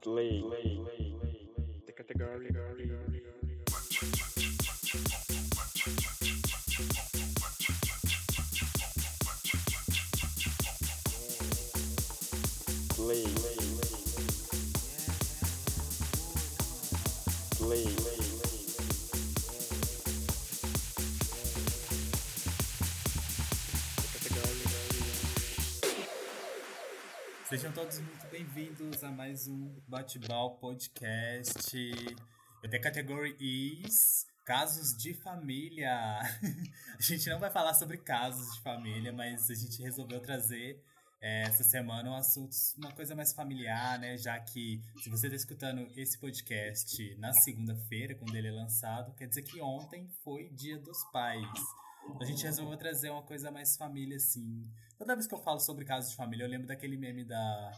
Play. The category. Play. Play. Sejam todos muito bem-vindos a mais um Bate-Bal Podcast. The category is Casos de Família. a gente não vai falar sobre casos de família, mas a gente resolveu trazer é, essa semana um assunto, uma coisa mais familiar, né? Já que se você está escutando esse podcast na segunda-feira, quando ele é lançado, quer dizer que ontem foi Dia dos Pais. A gente resolveu trazer uma coisa mais família, assim. Toda vez que eu falo sobre casos de família, eu lembro daquele meme da,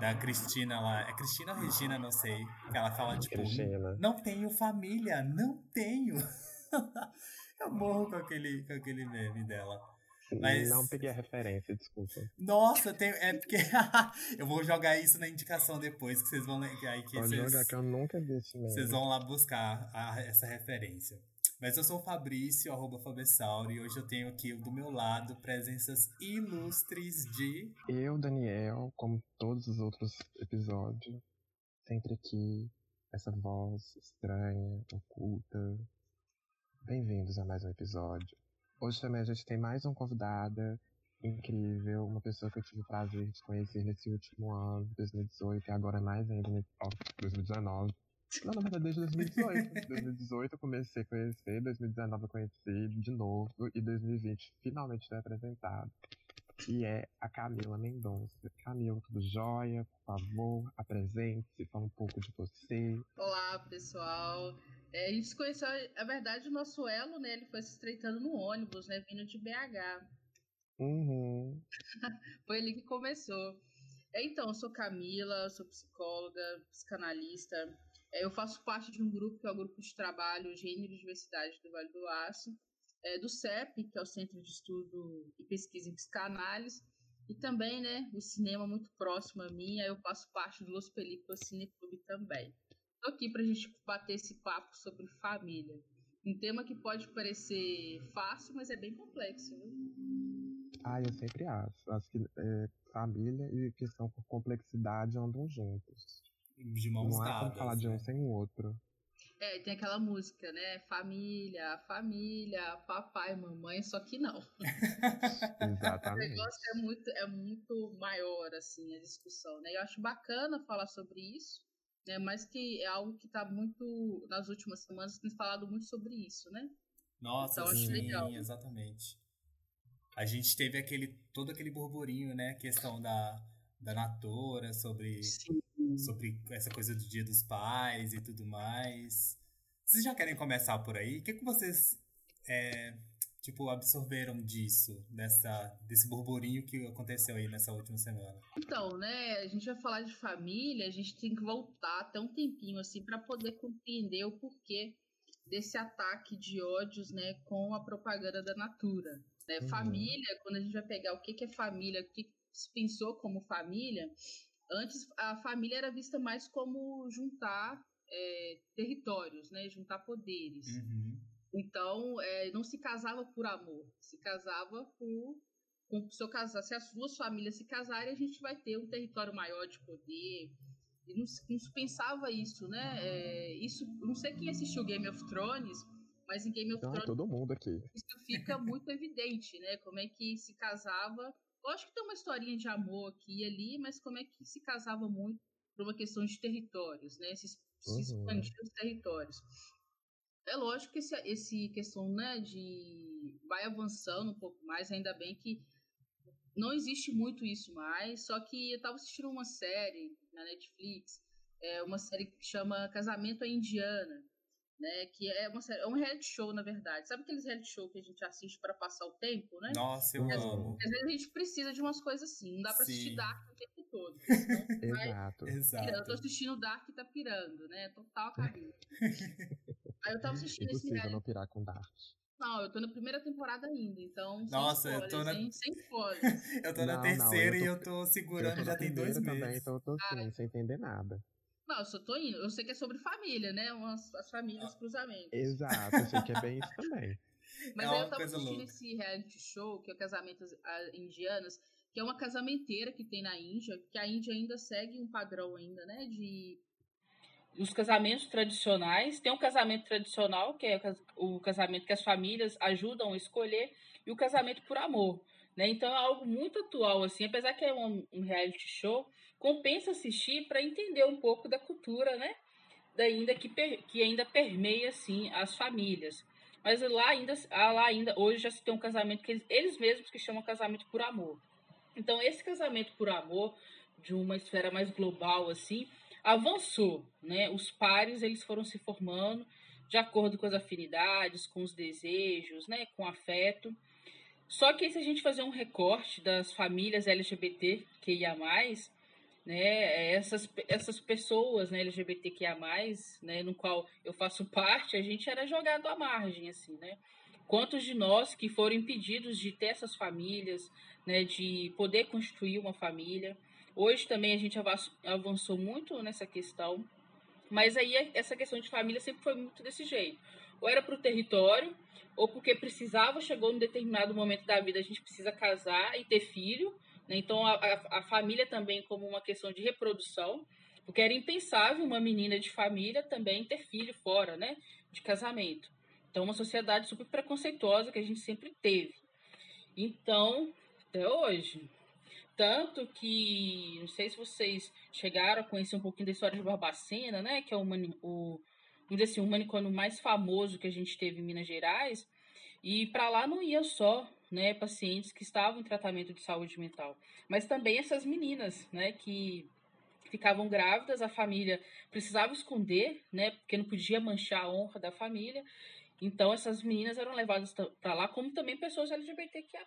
da Cristina lá. É Cristina ou Regina, não sei. Que ela fala, tipo, Cristina. não tenho família, não tenho. eu morro com aquele, com aquele meme dela. Mas- Não peguei a referência, desculpa. Nossa, tem, é porque eu vou jogar isso na indicação depois, que vocês vão aí que Pode vocês, jogar que eu nunca vi vocês vão lá buscar a- essa referência. Mas eu sou o Fabrício, arroba Fabessauro, e hoje eu tenho aqui do meu lado presenças ilustres de. Eu, Daniel, como todos os outros episódios, sempre aqui, essa voz estranha, oculta. Bem-vindos a mais um episódio. Hoje também a gente tem mais uma convidada incrível, uma pessoa que eu tive o prazer de conhecer nesse último ano, 2018, e agora mais ainda em ó, 2019. Não, na verdade, desde 2018. 2018 eu comecei a conhecer, 2019 eu conheci de novo, e 2020 finalmente foi apresentado que é a Camila Mendonça. Camila, tudo jóia? Por favor, apresente-se, fala um pouco de você. Olá, pessoal. É, a gente se conheceu, na verdade, o nosso elo, né? Ele foi se estreitando no ônibus, né? Vindo de BH. Uhum. Foi ali que começou. É, então, eu sou Camila, sou psicóloga, psicanalista. É, eu faço parte de um grupo que é o Grupo de Trabalho Gênero e Diversidade do Vale do Aço. É, do CEP, que é o Centro de Estudo e Pesquisa em Psicanálise. E também, né, o cinema muito próximo a mim. Eu faço parte do Los Películas Cine Clube também. Estou aqui para a gente bater esse papo sobre família. Um tema que pode parecer fácil, mas é bem complexo. Viu? Ah, eu sempre acho. Acho que é, família e questão por complexidade andam juntos. De mãos Não dadas. como falar de um né? sem o outro. É, tem aquela música, né? Família, família, papai, mamãe, só que não. O Exatamente. negócio é muito, é muito maior, assim, a discussão, né? Eu acho bacana falar sobre isso, né? Mas que é algo que tá muito, nas últimas semanas, tem falado muito sobre isso, né? Nossa, Então, acho sim, legal. exatamente. A gente teve aquele, todo aquele burburinho, né? Questão da, da Natura, sobre, Sim. Sobre essa coisa do Dia dos Pais e tudo mais. Vocês já querem começar por aí? O que, que vocês, é, tipo, absorveram disso, dessa, desse burburinho que aconteceu aí nessa última semana? Então, né, a gente vai falar de família, a gente tem que voltar até um tempinho, assim, para poder compreender o porquê desse ataque de ódios, né, com a propaganda da Natura. Né? Uhum. Família, quando a gente vai pegar o que, que é família, o que se pensou como família, antes a família era vista mais como juntar é, territórios, né, juntar poderes. Uhum. Então, é, não se casava por amor, se casava por. Com, se, eu casar, se as duas famílias se casarem, a gente vai ter um território maior de poder. E não, se- não se pensava isso, né? É, isso, não sei quem assistiu Game of Thrones, mas em Game of é Thrones todo mundo aqui. isso fica muito evidente, né? Como é que se casava. Lógico que tem uma historinha de amor aqui e ali, mas como é que se casava muito por uma questão de territórios, né? Se, se Uhum. expandir os territórios. É lógico que esse, esse questão, né, de vai avançando um pouco mais, ainda bem que não existe muito isso mais, só que eu tava assistindo uma série na Netflix, é uma série que chama Casamento à Indiana, né, que é uma série, é um reality show na verdade. Sabe aqueles reality show que a gente assiste para passar o tempo, né? Nossa, eu Uhum. amo. Às vezes a gente precisa de umas coisas assim, não dá pra assistir. Dark o tempo todo. senão vai Exato. pirando. Eu tô Exato. assistindo Dark e tá pirando, né? Total carinho. Aí eu tava assistindo esse reality não pirar com Dark. Não, eu tô na primeira temporada ainda, então. Nossa, eu tô na. Hein? Sem spoilers. eu tô na Não, terceira não, eu e tô- eu tô segurando Eu tô já tem dois meses. também, então eu tô assim, sem entender nada. Não, eu só tô indo. Eu sei que é sobre família, né? Umas, as famílias, cruzamentos. Exato, eu sei que é bem isso também. Mas É aí eu tava assistindo louca. esse reality show, que é Casamentos ah, Indianas, que é uma casamenteira que tem na Índia, que a Índia ainda segue um padrão ainda, né? De. os casamentos tradicionais. Tem um casamento tradicional, que é o o casamento que as famílias ajudam a escolher, e o casamento por amor. Né? Então é algo muito atual, assim, apesar que é um, um reality show, compensa assistir para entender um pouco da cultura, né? Da ainda que, que ainda permeia assim as famílias. Mas lá ainda, ah, lá ainda hoje já se tem um casamento que eles, eles mesmos que chamam casamento por amor. Então esse casamento por amor de uma esfera mais global assim, avançou, né? Os pares eles foram se formando de acordo com as afinidades, com os desejos, né? Com afeto. Só que se a gente fazer um recorte das famílias LGBT que ia mais, né? Essas, essas pessoas, né? LGBTQIA+, né? No qual eu faço parte, a gente era jogado à margem, assim, né? Quantos de nós que foram impedidos de ter essas famílias, né? De poder constituir uma família. Hoje também a gente avançou, muito nessa questão, mas aí essa questão de família sempre foi muito desse jeito. Ou era para o território, ou porque precisava, chegou num determinado momento da vida, a gente precisa casar e ter filho. Né? Então a, a, a família também como uma questão de reprodução, porque era impensável uma menina de família também ter filho fora, né? De casamento. Então uma sociedade super preconceituosa que a gente sempre teve. Então, até hoje. Tanto que, não sei se vocês chegaram a conhecer um pouquinho da história de Barbacena, né? Que é o, o, vamos dizer assim, o manicômio mais famoso que a gente teve em Minas Gerais. E para lá não ia só né, pacientes que estavam em tratamento de saúde mental, mas também essas meninas né, que ficavam grávidas, a família precisava esconder, né, porque não podia manchar a honra da família. Então, essas meninas eram levadas para lá, como também pessoas LGBTQIA.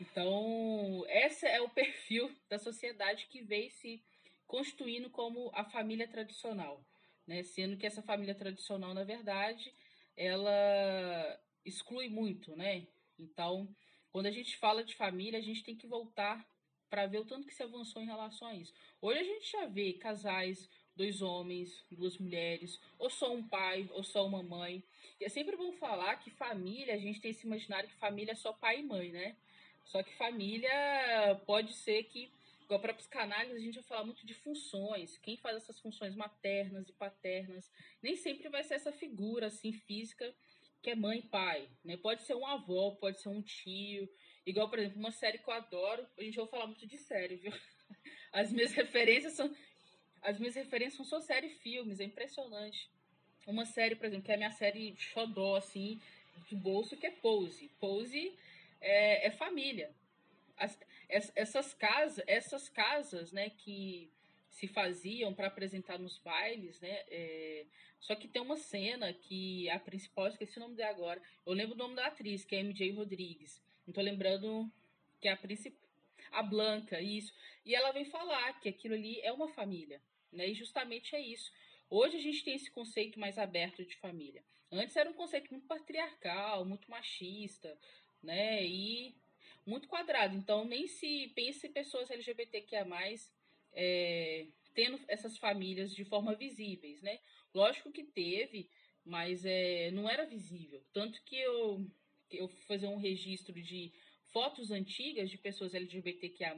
Então, esse é o perfil da sociedade que veio se constituindo como a família tradicional. Né? Sendo que essa família tradicional, na verdade, ela exclui muito. Né? Então, quando a gente fala de família, a gente tem que voltar para ver o tanto que se avançou em relação a isso. Hoje a gente já vê casais, dois homens, duas mulheres, ou só um pai, ou só uma mãe. E é sempre bom falar que família, a gente tem esse imaginário que família é só pai e mãe, né? Só que família pode ser que, igual para psicanálise, a gente vai falar muito de funções. Quem faz essas funções maternas e paternas, nem sempre vai ser essa figura assim física que é mãe pai, né? Pode ser um avó, pode ser um tio. Igual, por exemplo, uma série que eu adoro, a gente vai falar muito de série, viu? As minhas referências são as minhas referências são só série e filmes, é impressionante. Uma série, por exemplo, que é a minha série xodó, assim, de bolso, que é Pose. Pose é, é família. As, essas, casas, essas casas, né, que se faziam para apresentar nos bailes, né, é, só que tem uma cena que a principal, esqueci o nome dela agora, eu lembro o nome da atriz, que é MJ Rodrigues. Não tô lembrando que é a principal, a Blanca, isso. E ela vem falar que aquilo ali é uma família, né, e justamente é isso. Hoje a gente tem esse conceito mais aberto de família. Antes era um conceito muito patriarcal, muito machista, né? E muito quadrado. Então nem se pense pessoas LGBTQIA+, é, tendo essas famílias de forma visíveis, né? Lógico que teve, mas é, não era visível. Tanto que eu, eu fui fazer um registro de fotos antigas de pessoas LGBTQIA+,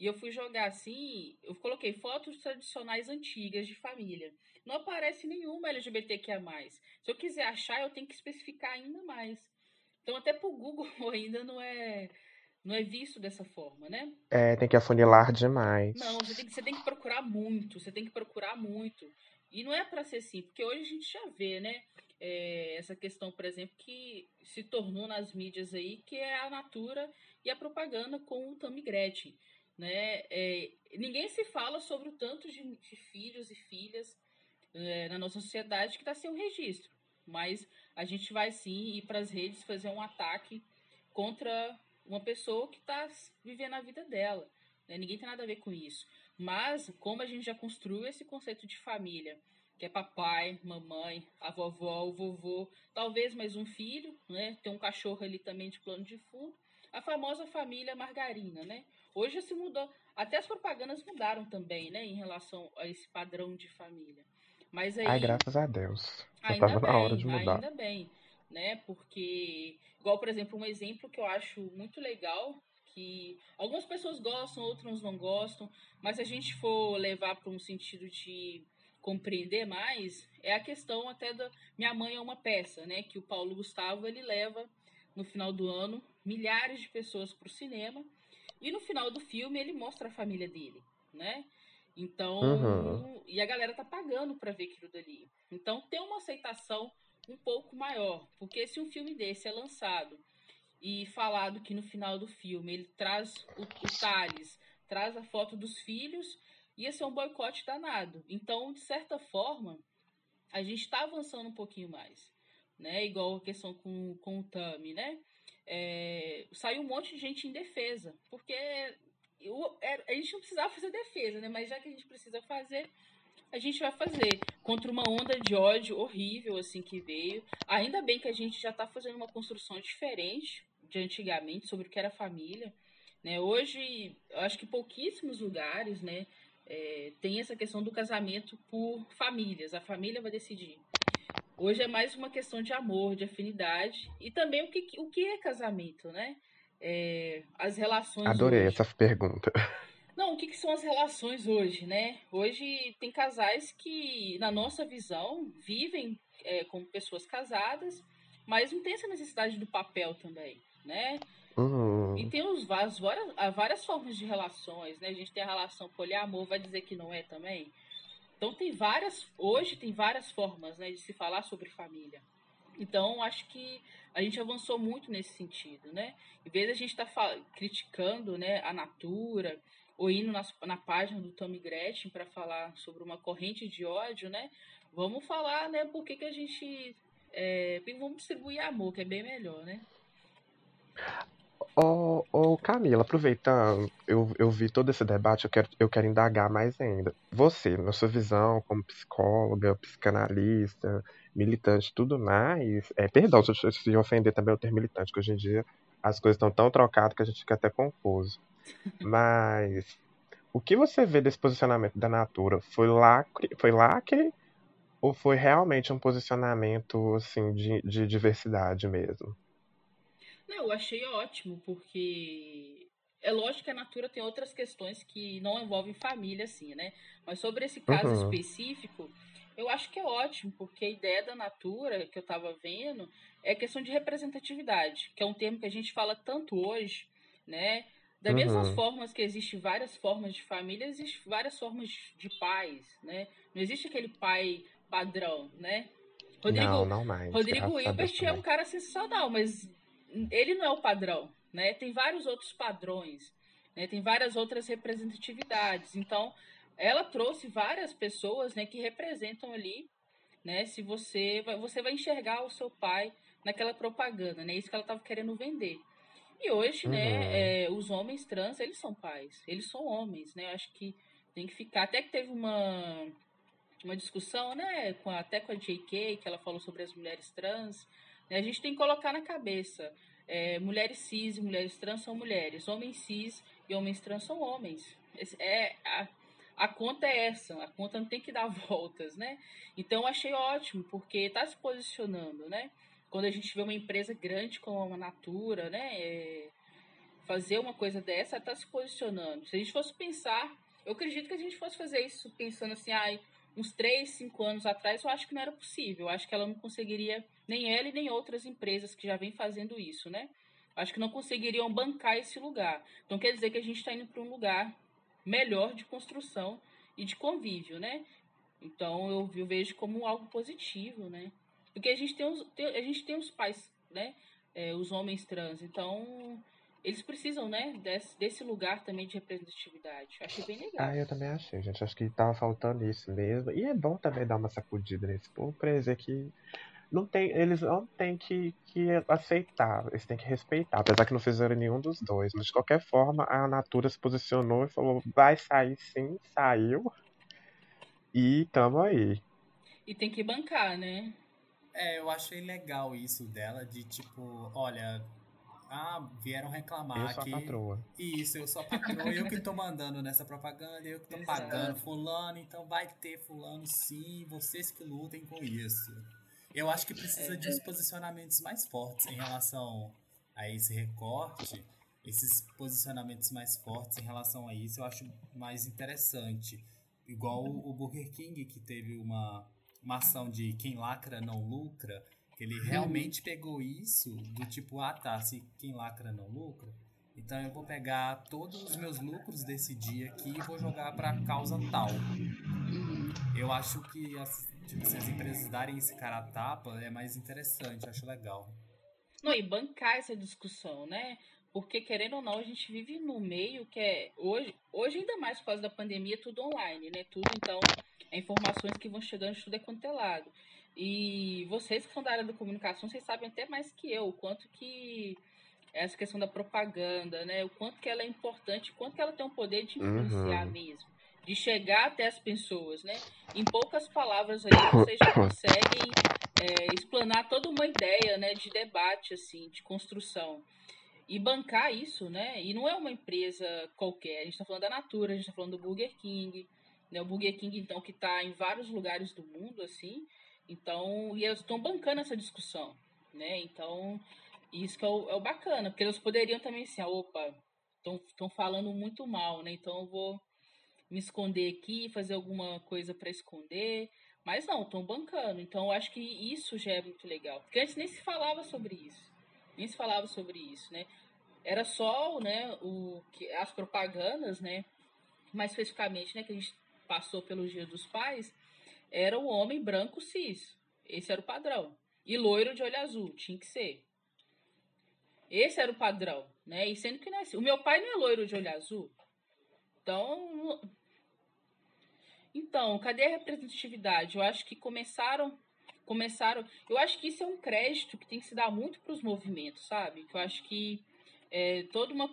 e eu fui jogar assim, eu coloquei fotos tradicionais antigas de família. Não aparece nenhuma LGBTQIA+. Se eu quiser achar, eu tenho que especificar ainda mais. Então até pro Google ainda não é não é visto dessa forma, né? É, tem que afunilar demais. Não, você tem, que, você tem que procurar muito, você tem que procurar muito. E não é para ser assim, porque hoje a gente já vê, né? É, essa questão, por exemplo, que se tornou nas mídias aí, que é a Natura e a propaganda com o Tammy Gretchen. Né? É, ninguém se fala sobre o tanto de, de filhos e filhas é, na nossa sociedade que está sem um registro. Mas a gente vai sim ir para as redes fazer um ataque contra uma pessoa que está vivendo a vida dela. Né? Ninguém tem nada a ver com isso. Mas, como a gente já construiu esse conceito de família, que é papai, mamãe, a vovó, o vovô, talvez mais um filho, né? Tem um cachorro ali também de plano de fundo. A famosa família margarina, né? Hoje se mudou, até as propagandas mudaram também, né, em relação a esse padrão de família. Mas aí Ai, graças a Deus. Já ainda tava bem, na hora de mudar. ainda bem, né? Porque igual, por exemplo, um exemplo que eu acho muito legal que algumas pessoas gostam, outras não gostam, mas se a gente for levar para um sentido de compreender mais, é a questão até da Minha Mãe é uma peça, né? Que o Paulo Gustavo ele leva no final do ano milhares de pessoas para o cinema e no final do filme ele mostra a família dele, né? Então, Uhum. e a galera tá pagando para ver aquilo dali. Então tem uma aceitação um pouco maior, porque se um filme desse é lançado e falado que no final do filme ele traz o, o Thales, traz a foto dos filhos, ia ser um boicote danado. Então, de certa forma, a gente está avançando um pouquinho mais, né? Igual a questão com, com o Tami, né? É, saiu um monte de gente em defesa, porque eu- é- a gente não precisava fazer defesa, né? Mas já que a gente precisa fazer, a gente vai fazer contra uma onda de ódio horrível assim que veio. Ainda bem que a gente já está fazendo uma construção diferente de antigamente sobre o que era família, né? Hoje, eu acho que pouquíssimos lugares, né, é, tem essa questão do casamento por famílias. A família vai decidir. Hoje é mais uma questão de amor, de afinidade e também o que, o que é casamento, né? É, as relações Adorei hoje. essa pergunta. Não, o que, que são as relações hoje, né? Hoje tem casais que, na nossa visão, vivem é, como pessoas casadas, mas não tem essa necessidade do papel também, né? Uhum. E tem os, as várias, várias formas de relações, né? A gente tem a relação poliamor, vai dizer que não é também? Então tem várias, hoje tem várias formas né, de se falar sobre família. Então acho que a gente avançou muito nesse sentido, né? Em vez de a gente estar criticando né, a Natura ou indo nas, na página do Tommy Gretchen para falar sobre uma corrente de ódio, né? Vamos falar, né? Por que, que a gente é, vamos distribuir amor, que é bem melhor, né? Ô, ô, Camila, aproveitando, eu, eu vi todo esse debate, eu quero, eu quero indagar mais ainda. Você, na sua visão como psicóloga, psicanalista, militante, tudo mais, é, perdão se eu ofender também o termo militante, que hoje em dia as coisas estão tão trocadas que a gente fica até confuso. Mas o que você vê desse posicionamento da Natura? Foi lacre, foi lacre ou foi realmente um posicionamento assim de, de diversidade mesmo? Não, eu achei ótimo, porque é lógico que a Natura tem outras questões que não envolvem família, assim, né? Mas sobre esse caso Uhum. específico, eu acho que é ótimo, porque a ideia da Natura, que eu estava vendo, é questão de representatividade, que é um termo que a gente fala tanto hoje, né? Da mesmas Uhum. formas que existem várias formas de família, existem várias formas de pais, né? Não existe aquele pai padrão, né? Rodrigo, Não, não mais. Rodrigo Hilbert é um cara sensacional, mas ele não é o padrão, né? Tem vários outros padrões, né? Tem várias outras representatividades. Então, ela trouxe várias pessoas, né, que representam ali, né? Se você vai, você vai enxergar o seu pai naquela propaganda, né? Isso que ela estava querendo vender. E hoje, Uhum. né, é, os homens trans, eles são pais, eles são homens, né? Eu acho que tem que ficar. Até que teve uma uma discussão, né, com até com a JK, que ela falou sobre as mulheres trans. né, a gente tem que colocar na cabeça: é, mulheres cis e mulheres trans são mulheres, homens cis e homens trans são homens. É, a, a conta é essa, a conta não tem que dar voltas, né? Então eu achei ótimo, porque está se posicionando, né? Quando a gente vê uma empresa grande como a Natura, né? é, fazer uma coisa dessa, está se posicionando. Se a gente fosse pensar, eu acredito que a gente fosse fazer isso pensando assim, ai, uns 3, 5 anos atrás, eu acho que não era possível. Eu acho que ela não conseguiria, nem ela e nem outras empresas que já vêm fazendo isso, né? Acho que não conseguiriam bancar esse lugar. Então quer dizer que a gente está indo para um lugar melhor de construção e de convívio, né? Então eu, eu vejo como algo positivo, né? Porque a gente tem os, tem- a gente tem os pais, né? É, os homens trans. Então eles precisam, né? Desse, desse lugar também de representatividade. Eu achei bem legal. Ah, eu também achei, gente. Acho que tava faltando isso mesmo. E é bom também dar uma sacudida nesse povo pra dizer que não tem, eles não têm que, que aceitar, eles têm que respeitar, apesar que não fizeram nenhum dos dois. Mas de qualquer forma, a Natura se posicionou e falou: vai sair sim, saiu. E tamo aí. E tem que bancar, né? É, eu achei legal isso dela, de tipo, olha, ah, vieram reclamar Eu sou que. a patroa. Isso, eu sou a patroa, eu que tô mandando nessa propaganda, eu que tô Exato. pagando fulano, então vai ter fulano sim, vocês que lutem com isso. Eu acho que precisa de uns posicionamentos mais fortes em relação a esse recorte, esses posicionamentos mais fortes em relação a isso, eu acho mais interessante. Igual o Burger King, que teve uma, uma ação de quem lacra não lucra, que ele realmente pegou isso do tipo, ah tá, se quem lacra não lucra, então eu vou pegar todos os meus lucros desse dia aqui e vou jogar pra causa tal. Eu acho que as, tipo, se as empresas darem esse cara a tapa é mais interessante, acho legal. Não, e bancar essa discussão, né? Porque, querendo ou não, a gente vive no meio que é. Hoje, hoje ainda mais por causa da pandemia, tudo online, né? Tudo, então, informações que vão chegando de tudo é quanto é lado. E vocês que são da área da comunicação, vocês sabem até mais que eu o quanto que essa questão da propaganda, né? O quanto que ela é importante, o quanto que ela tem um poder de influenciar Uhum. mesmo. De chegar até as pessoas, né? Em poucas palavras ali, vocês já conseguem é, explanar toda uma ideia, né? De debate, assim, de construção. E bancar isso, né? E não é uma empresa qualquer. A gente está falando da Natura, a gente está falando do Burger King, né? O Burger King, então, que está em vários lugares do mundo, assim. Então, e eles estão bancando essa discussão, né? Então, isso que é o, é o bacana, porque eles poderiam também assim, ah, opa, estão falando muito mal, né? Então eu vou me esconder aqui, fazer alguma coisa para esconder. Mas não, estão bancando. Então eu acho que isso já é muito legal. Porque antes nem se falava sobre isso. Nem se falava sobre isso, né? Era só, né, o, que, as propagandas, né? Mais especificamente, né, que a gente passou pelo Dia dos Pais, era o homem branco cis. Esse era o padrão. E loiro de olho azul, tinha que ser. Esse era o padrão, né? E sendo que não é assim. O meu pai não é loiro de olho azul. Então, então, cadê a representatividade? Eu acho que começaram começaram, eu acho que isso é um crédito que tem que se dar muito para os movimentos, sabe? Que eu acho que é, toda uma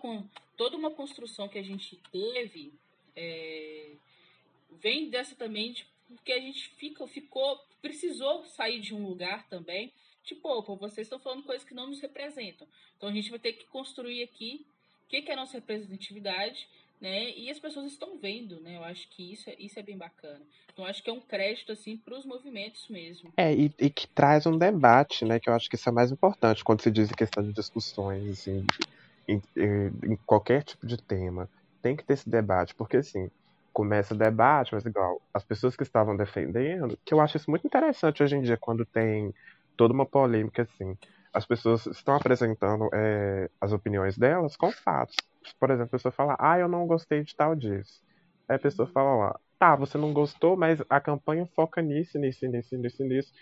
toda uma construção que a gente teve é, vem dessa também de, porque a gente fica, ficou, precisou sair de um lugar também. Tipo, opa, vocês estão falando coisas que não nos representam. Então a gente vai ter que construir aqui o que, que é a nossa representatividade, né? E as pessoas estão vendo, né? Eu acho que isso é, isso é bem bacana. Então acho que é um crédito assim para os movimentos mesmo. É, e, e que traz um debate, né? Que eu acho que isso é mais importante quando se diz em questão de discussões, assim, em, em- em qualquer tipo de tema. Tem que ter esse debate, porque assim, começa o debate, mas igual, as pessoas que estavam defendendo, que eu acho isso muito interessante hoje em dia, quando tem toda uma polêmica, assim. As pessoas estão apresentando é, as opiniões delas com fatos. Por exemplo, a pessoa fala, ah, eu não gostei de tal disso. Aí a pessoa fala lá, tá, você não gostou, mas a campanha foca nisso, nisso, nisso, nisso, nisso.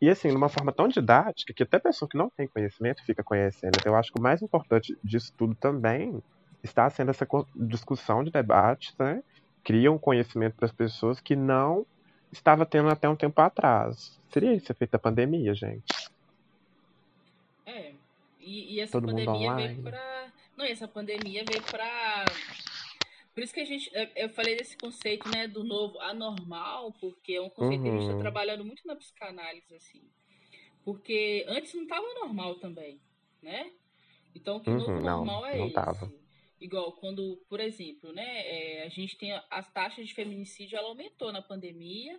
E assim, de uma forma tão didática que até pessoa que não tem conhecimento fica conhecendo. Eu acho que o mais importante disso tudo também está sendo essa discussão de debate, né? Cria um conhecimento para as pessoas que não estava tendo até um tempo atrás. Seria esse efeito da pandemia, gente. É. E, e essa Todo pandemia veio pra. Não, e essa pandemia veio pra. Por isso que a gente. eu- falei desse conceito, né, do novo anormal, porque é um conceito que a gente tá Uhum. trabalhando muito na psicanálise, assim. Porque antes não tava normal também, né? Então, que novo Uhum, não, normal é não esse? tava. Igual quando, por exemplo, né, é, a gente tem as taxas de feminicídio, ela aumentou na pandemia,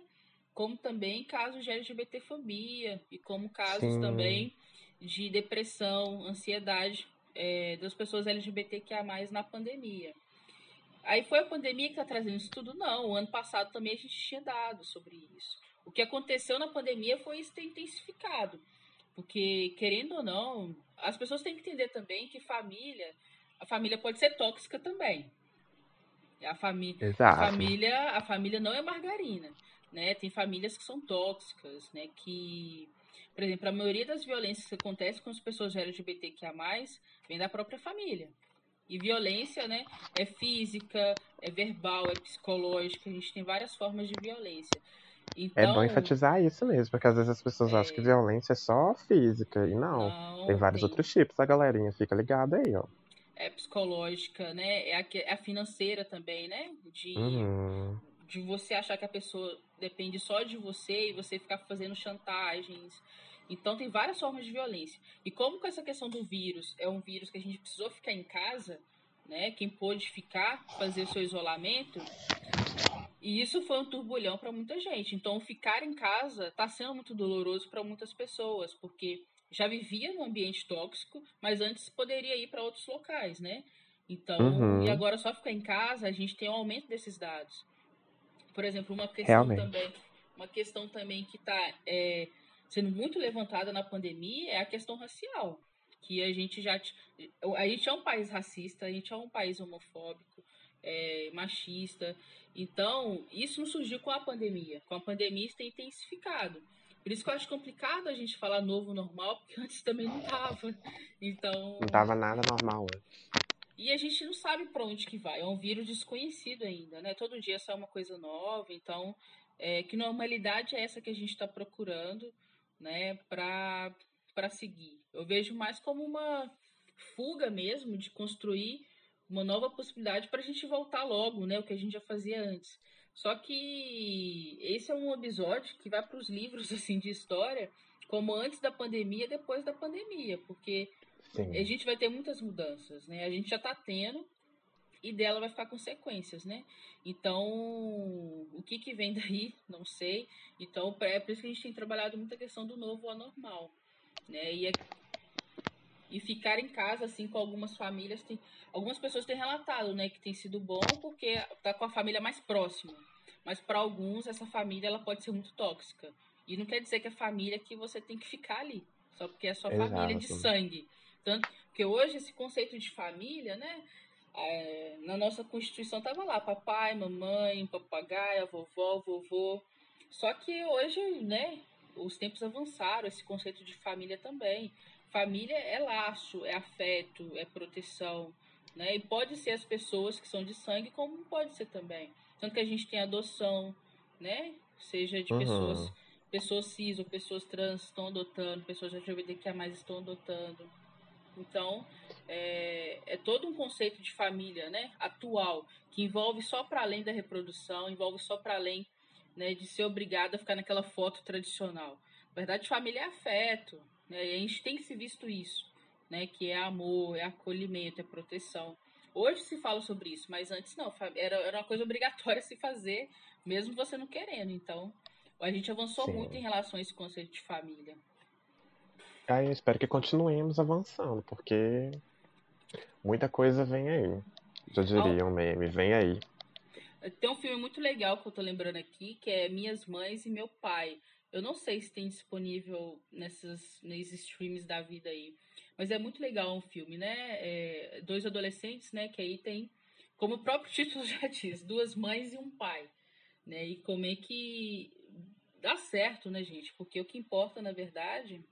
como também casos de LGBTfobia e como casos Sim. também de depressão, ansiedade é, das pessoas LGBTQIA+, na pandemia. Aí foi a pandemia que está trazendo isso tudo? Não, o ano passado também a gente tinha dados sobre isso. O que aconteceu na pandemia foi isso ter intensificado. Porque, querendo ou não, as pessoas têm que entender também que família, a família pode ser tóxica também. A, famí a Exato. família, a família não é margarina, né? Tem famílias que são tóxicas, né? Que, por exemplo, a maioria das violências que acontecem com as pessoas LGBTQIA+, vem da própria família. E violência, né, é física, é verbal, é psicológica, a gente tem várias formas de violência. É Então, bom enfatizar isso mesmo, porque às vezes as pessoas acham que É. violência é só física, e não. não, Tem vários tem- outros tipos, a galerinha fica ligada aí, ó. É psicológica, né? É a, é a financeira também, né? De, Uhum. de você achar que a pessoa depende só de você e você ficar fazendo chantagens. Então tem várias formas de violência. E como com essa questão do vírus é um vírus que a gente precisou ficar em casa, né? Quem pôde ficar, fazer o seu isolamento, e isso foi um turbulhão para muita gente. Então, ficar em casa está sendo muito doloroso para muitas pessoas, porque já vivia num ambiente tóxico, mas antes poderia ir para outros locais, né? Então, uhum. e agora só ficar em casa, a gente tem um aumento desses dados. Por exemplo, uma questão Realmente. também, uma questão também que está é, sendo muito levantada na pandemia é a questão racial, que a gente já a gente é um país racista, a gente é um país homofóbico, é, machista. Então, isso não surgiu com a pandemia. Com a pandemia isso tem intensificado. Por isso que eu acho complicado a gente falar novo normal, porque antes também não tava. Então. Não tava nada normal antes. E a gente não sabe para onde que vai. É um vírus desconhecido ainda, né? Todo dia sai uma coisa nova. Então, é, que normalidade é essa que a gente está procurando, né? Para para seguir. Eu vejo mais como uma fuga mesmo de construir uma nova possibilidade para a gente voltar logo, né? O que a gente já fazia antes. Só que esse é um episódio que vai para os livros assim de história, como antes da pandemia, depois da pandemia, porque Sim. a gente vai ter muitas mudanças, né? A gente já está tendo e dela vai ficar consequências, né? Então, o que que vem daí, não sei. Então, é por isso que a gente tem trabalhado muita questão do novo anormal, né? E é e ficar em casa assim com algumas famílias tem algumas pessoas têm relatado né que tem sido bom porque tá com a família mais próxima. Mas para alguns essa família ela pode ser muito tóxica. E não quer dizer que é família que você tem que ficar ali só porque é sua Exato. família de sangue. Tanto porque hoje esse conceito de família né é, na nossa constituição tava lá papai mamãe papagaia vovó vovô. Só que hoje né os tempos avançaram esse conceito de família também Família é laço, é afeto, é proteção, né? E pode ser as pessoas que são de sangue, como pode ser também. Tanto que a gente tem adoção, né? Seja de uhum. pessoas, pessoas cis ou pessoas trans estão adotando, pessoas LGBTQIA mais estão adotando. Então, é, é, todo um conceito de família, né? Atual, que envolve só para além da reprodução, envolve só para além né, de ser obrigado a ficar naquela foto tradicional. Na verdade, família é afeto, né? E a gente tem se visto isso, né? Que é amor, é acolhimento, é proteção. Hoje se fala sobre isso, mas antes não. Era, era uma coisa obrigatória se fazer, mesmo você não querendo. Então, a gente avançou Sim. muito em relação a esse conceito de família. Ah, eu espero que continuemos avançando, porque muita coisa vem aí. Já diria um meme, vem aí. Tem um filme muito legal que eu tô lembrando aqui, que é Minhas Mães e Meu Pai. Eu não sei se tem disponível nessas, nesses streams da vida aí. Mas é muito legal um filme, né? É, dois adolescentes, né? Que aí tem, como o próprio título já diz, duas mães e um pai. Né? E como é que dá certo, né, gente? Porque o que importa, na verdade,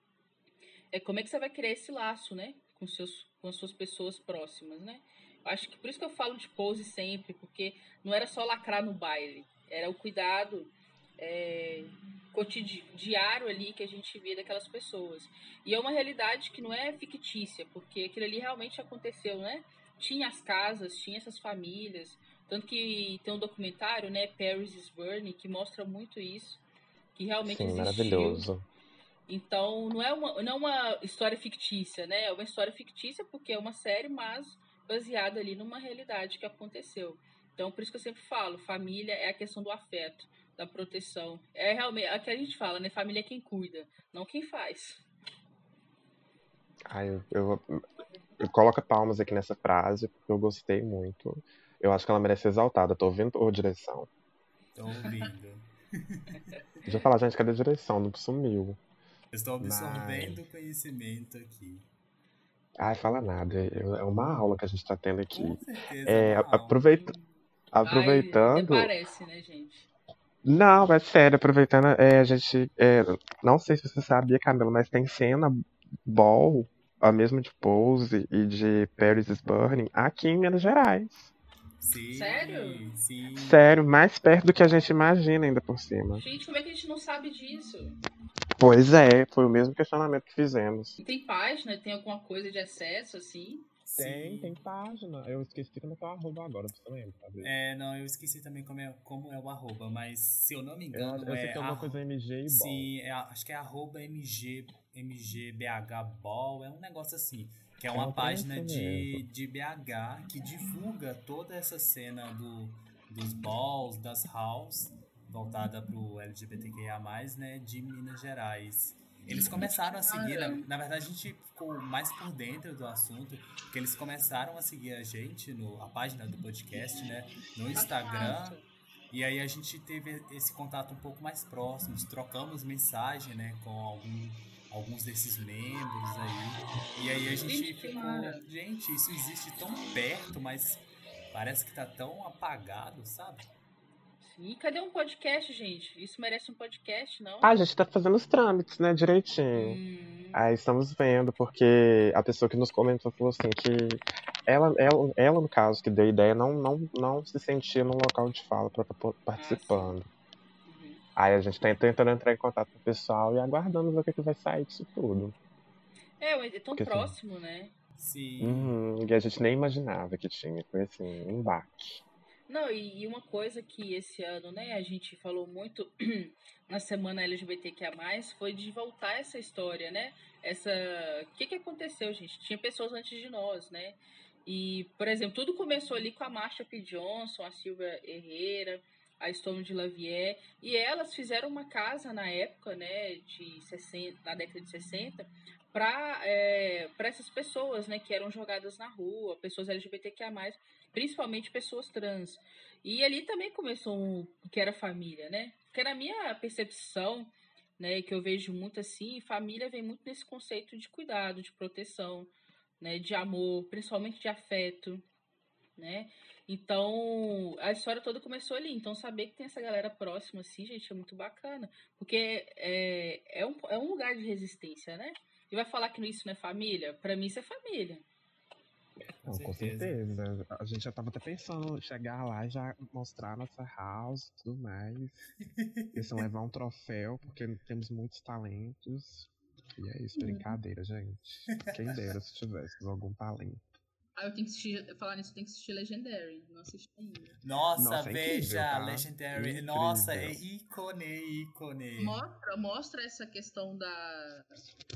é como é que você vai criar esse laço, né? Com, seus, com as suas pessoas próximas, né? Acho que por isso que eu falo de pose sempre, porque não era só lacrar no baile, era o cuidado é, cotidiano ali que a gente vê daquelas pessoas. E é uma realidade que não é fictícia, porque aquilo ali realmente aconteceu, né? Tinha as casas, tinha essas famílias. Tanto que tem um documentário, né, Paris is Burning, que mostra muito isso. Que realmente Sim, existiu. maravilhoso. Então, não é, uma, não é uma história fictícia, né? É uma história fictícia porque é uma série, mas baseada ali numa realidade que aconteceu. Então, por isso que eu sempre falo, família é a questão do afeto da proteção. É realmente é o que a gente fala, né? Família é quem cuida, não quem faz. Ai, eu, eu, eu coloco palmas aqui nessa frase, porque eu gostei muito. Eu acho que ela merece ser exaltada. Tô ouvindo a direção. Tô ouvindo. Deixa eu falar, gente, cadê a direção? Não sumiu. estou absorvendo Mas... conhecimento aqui. Ai, fala nada. É uma aula que a gente tá tendo aqui. Com certeza, é, aproveita... Aproveitando. Ai, parece, né, gente? Não, é sério, aproveitando, é, a gente. É, não sei se você sabia, Camila, mas tem cena ball, a mesma de Pose e de Paris is Burning, aqui em Minas Gerais. Sim, Sério? Sim. Sério, mais perto do que a gente imagina ainda por cima. Gente, como é que a gente não sabe disso? Pois é, foi o mesmo questionamento que fizemos. Tem página, tem alguma coisa de acesso, assim? Tem, tem página. Eu esqueci como é que é o arroba agora, você lembra, sabe? É, não, eu esqueci também como é, como é o arroba, mas se eu não me Eu, engano, eu sei é. que é uma coisa MG e bom. Sim, é, acho que é arroba MG, é um negócio assim. Que é uma um página de, de BH que divulga toda essa cena do, dos balls, das house, voltada pro LGBTQIA, né, de Minas Gerais. Eles começaram a seguir, na, na verdade a gente ficou mais por dentro do assunto, porque eles começaram a seguir a gente, no, a página do podcast, né, no Instagram. E aí a gente teve esse contato um pouco mais próximo, trocamos mensagem, né, com algum, alguns desses membros aí. E aí a gente ficou, gente, isso existe tão perto, mas parece que tá tão apagado, sabe? Sim, cadê um podcast, gente? Isso merece um podcast, não? Ah, a gente tá fazendo os trâmites, né, direitinho. Hum, Aí estamos vendo, porque a pessoa que nos comentou falou assim que ela, ela, ela no caso, que deu a ideia, não, não, não se sentia num local de fala pra estar participando. uhum. Aí a gente tá tentando entrar em contato com o pessoal e aguardando ver o que, que vai sair disso tudo. É, é tão Porque, assim, próximo, né? Sim. Uhum, e a gente nem imaginava que tinha. Foi assim, um baque. Não, e, e uma coisa que esse ano, né, a gente falou muito na semana LGBTQIA+, foi de voltar essa história, né? Essa... O que que aconteceu, gente? Tinha pessoas antes de nós, né? E, por exemplo, tudo começou ali com a Marsha P. Johnson, a Silvia Herrera, a Storm de Lavier, e elas fizeram uma casa na época, né, de 60, na década de 60, para é, essas pessoas, né, que eram jogadas na rua, pessoas LGBTQIA+, principalmente pessoas trans. E ali também começou um, que era família, né? Porque na minha percepção, né, que eu vejo muito assim, família vem muito nesse conceito de cuidado, de proteção, né, de amor, principalmente de afeto, né? Então, a história toda começou ali. Então, saber que tem essa galera próxima, assim, gente, é muito bacana. Porque é, é, um, é um lugar de resistência, né? E vai falar que isso não é família? Pra mim, isso é família. Não, com certeza. A gente já tava até pensando em chegar lá e já mostrar nossa house e tudo mais. Pensando em levar um troféu, porque temos muitos talentos. E é isso, brincadeira, gente. Quem dera se tivéssemos algum talento. Ah, eu tenho que assistir, falar nisso, eu tenho que assistir Legendary, não assisti ainda. Nossa, Nossa, é incrível, veja, tá? Legendary. Incrível. Nossa, é ícone, ícone. Mostra, mostra essa questão da,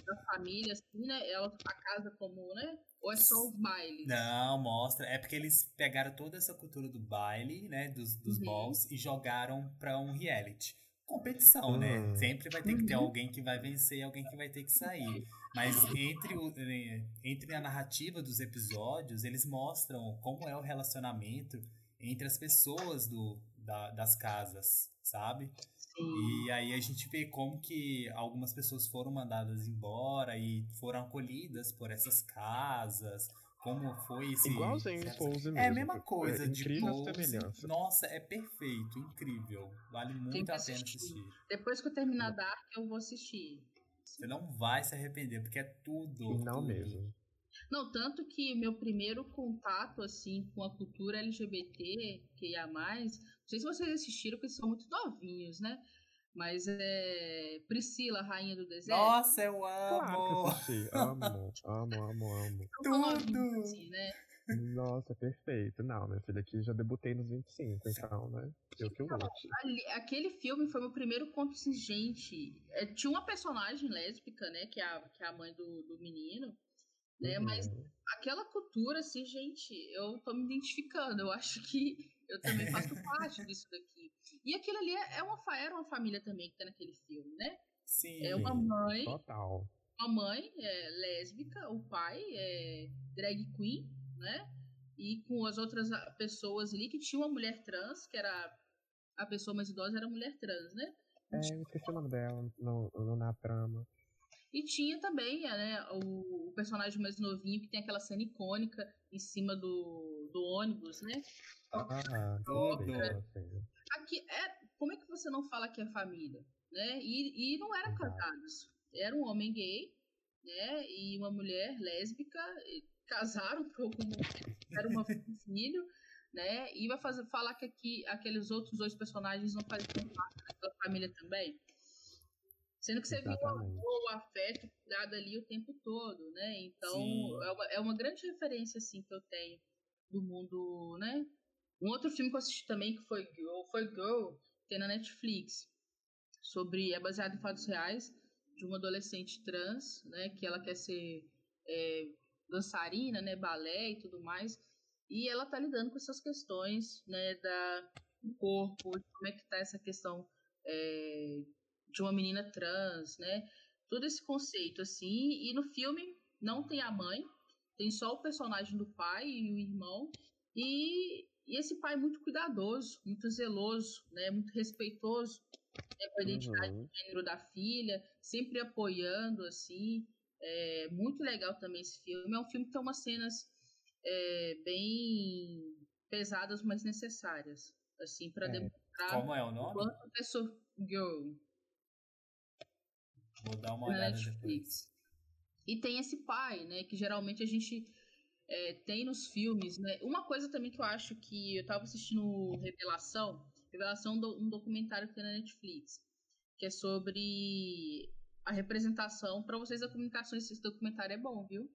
da família, assim, né? Ela, a casa como, né? Ou é só os bailes? Não, mostra. É porque eles pegaram toda essa cultura do baile, né? Dos, dos Uhum. balls e jogaram pra um reality. Competição, né? Uhum. Sempre vai ter que ter Uhum. alguém que vai vencer e alguém que vai ter que sair. Mas entre, o, eh, entre a narrativa dos episódios, eles mostram como é o relacionamento entre as pessoas do, da- das casas, sabe? Sim. E aí a gente vê como que algumas pessoas foram mandadas embora e foram acolhidas por essas casas. Como foi esse. Igualzinho esse- Pose mesmo. É a mesma coisa, é de Pose. semelhança. Nossa, é perfeito, incrível. Vale muito a pena assistir. assistir. Depois que eu terminar Dark, eu vou assistir. Você não vai se arrepender, porque é tudo. Não tudo. mesmo. Não, tanto que meu primeiro contato, assim, com a cultura LGBT, que ia mais, não sei se vocês assistiram, porque são muito novinhos, né? Mas é Priscila, Rainha do Deserto. Nossa, eu Claro que amo! assisti. Amo, amo, amo, amo. são novinhos, tudo! assim, né? Nossa, perfeito. Não, minha filha aqui já debutei nos 25, então, né? Eu que lute. Ali- aquele filme foi meu primeiro conto assim, gente. é, tinha uma personagem lésbica, né? Que é a, que é a mãe do, do menino. Né, Mas Uhum. aquela cultura, assim, gente, eu tô me identificando. Eu acho que eu também faço parte disso daqui. E aquilo ali é é uma, era uma família também que tá naquele filme, né? Sim. É uma mãe, Total. uma mãe é, lésbica, o pai é drag queen, né? E com as outras pessoas ali, que tinha uma mulher trans, que era a pessoa mais idosa, era mulher trans, né? É, eu esqueci o nome dela no, no- na trama. E tinha também né, o, o personagem mais novinho, que tem aquela cena icônica em cima do, do ônibus, né? Ah, assim. Aqui é, como é que você não fala que é família, né? E, e não eram Exato. casados. Era um homem gay, né? E uma mulher lésbica, e casaram por algum era uma um filho, né? E vai fazer falar que aqui aqueles outros dois personagens não fazem parte daquela família também. Sendo que você Exatamente. viu o amor, o afeto, cuidado ali o tempo todo, né? Então, é uma, é uma, grande referência, assim, que eu tenho do mundo, né? Um outro filme que eu assisti também, que foi Girl, foi Girl, tem na Netflix, sobre, é baseado em fatos reais, de uma adolescente trans, né? Que ela quer ser é, dançarina, né? Balé e tudo mais. E ela tá lidando com essas questões, né? Da, do corpo, como é que tá essa questão... É, de uma menina trans, né? Todo esse conceito, assim. E no filme não tem a mãe, tem só o personagem do pai e o irmão. E, e esse pai muito cuidadoso, muito zeloso, né? Muito respeitoso né, com a identidade uhum. de gênero da filha, sempre apoiando, assim. É muito legal também esse filme. É um filme que tem umas cenas é, bem pesadas, mas necessárias, assim, para é. demonstrar Como é o nome? quanto a pessoa Girl. Vou dar uma olhada depois. E tem esse pai, né? Que geralmente a gente é, tem nos filmes, né? Uma coisa também que eu acho que eu tava assistindo Revelação, Revelação um documentário que tem na Netflix, que é sobre a representação. Para vocês a comunicação, esse documentário é bom, viu?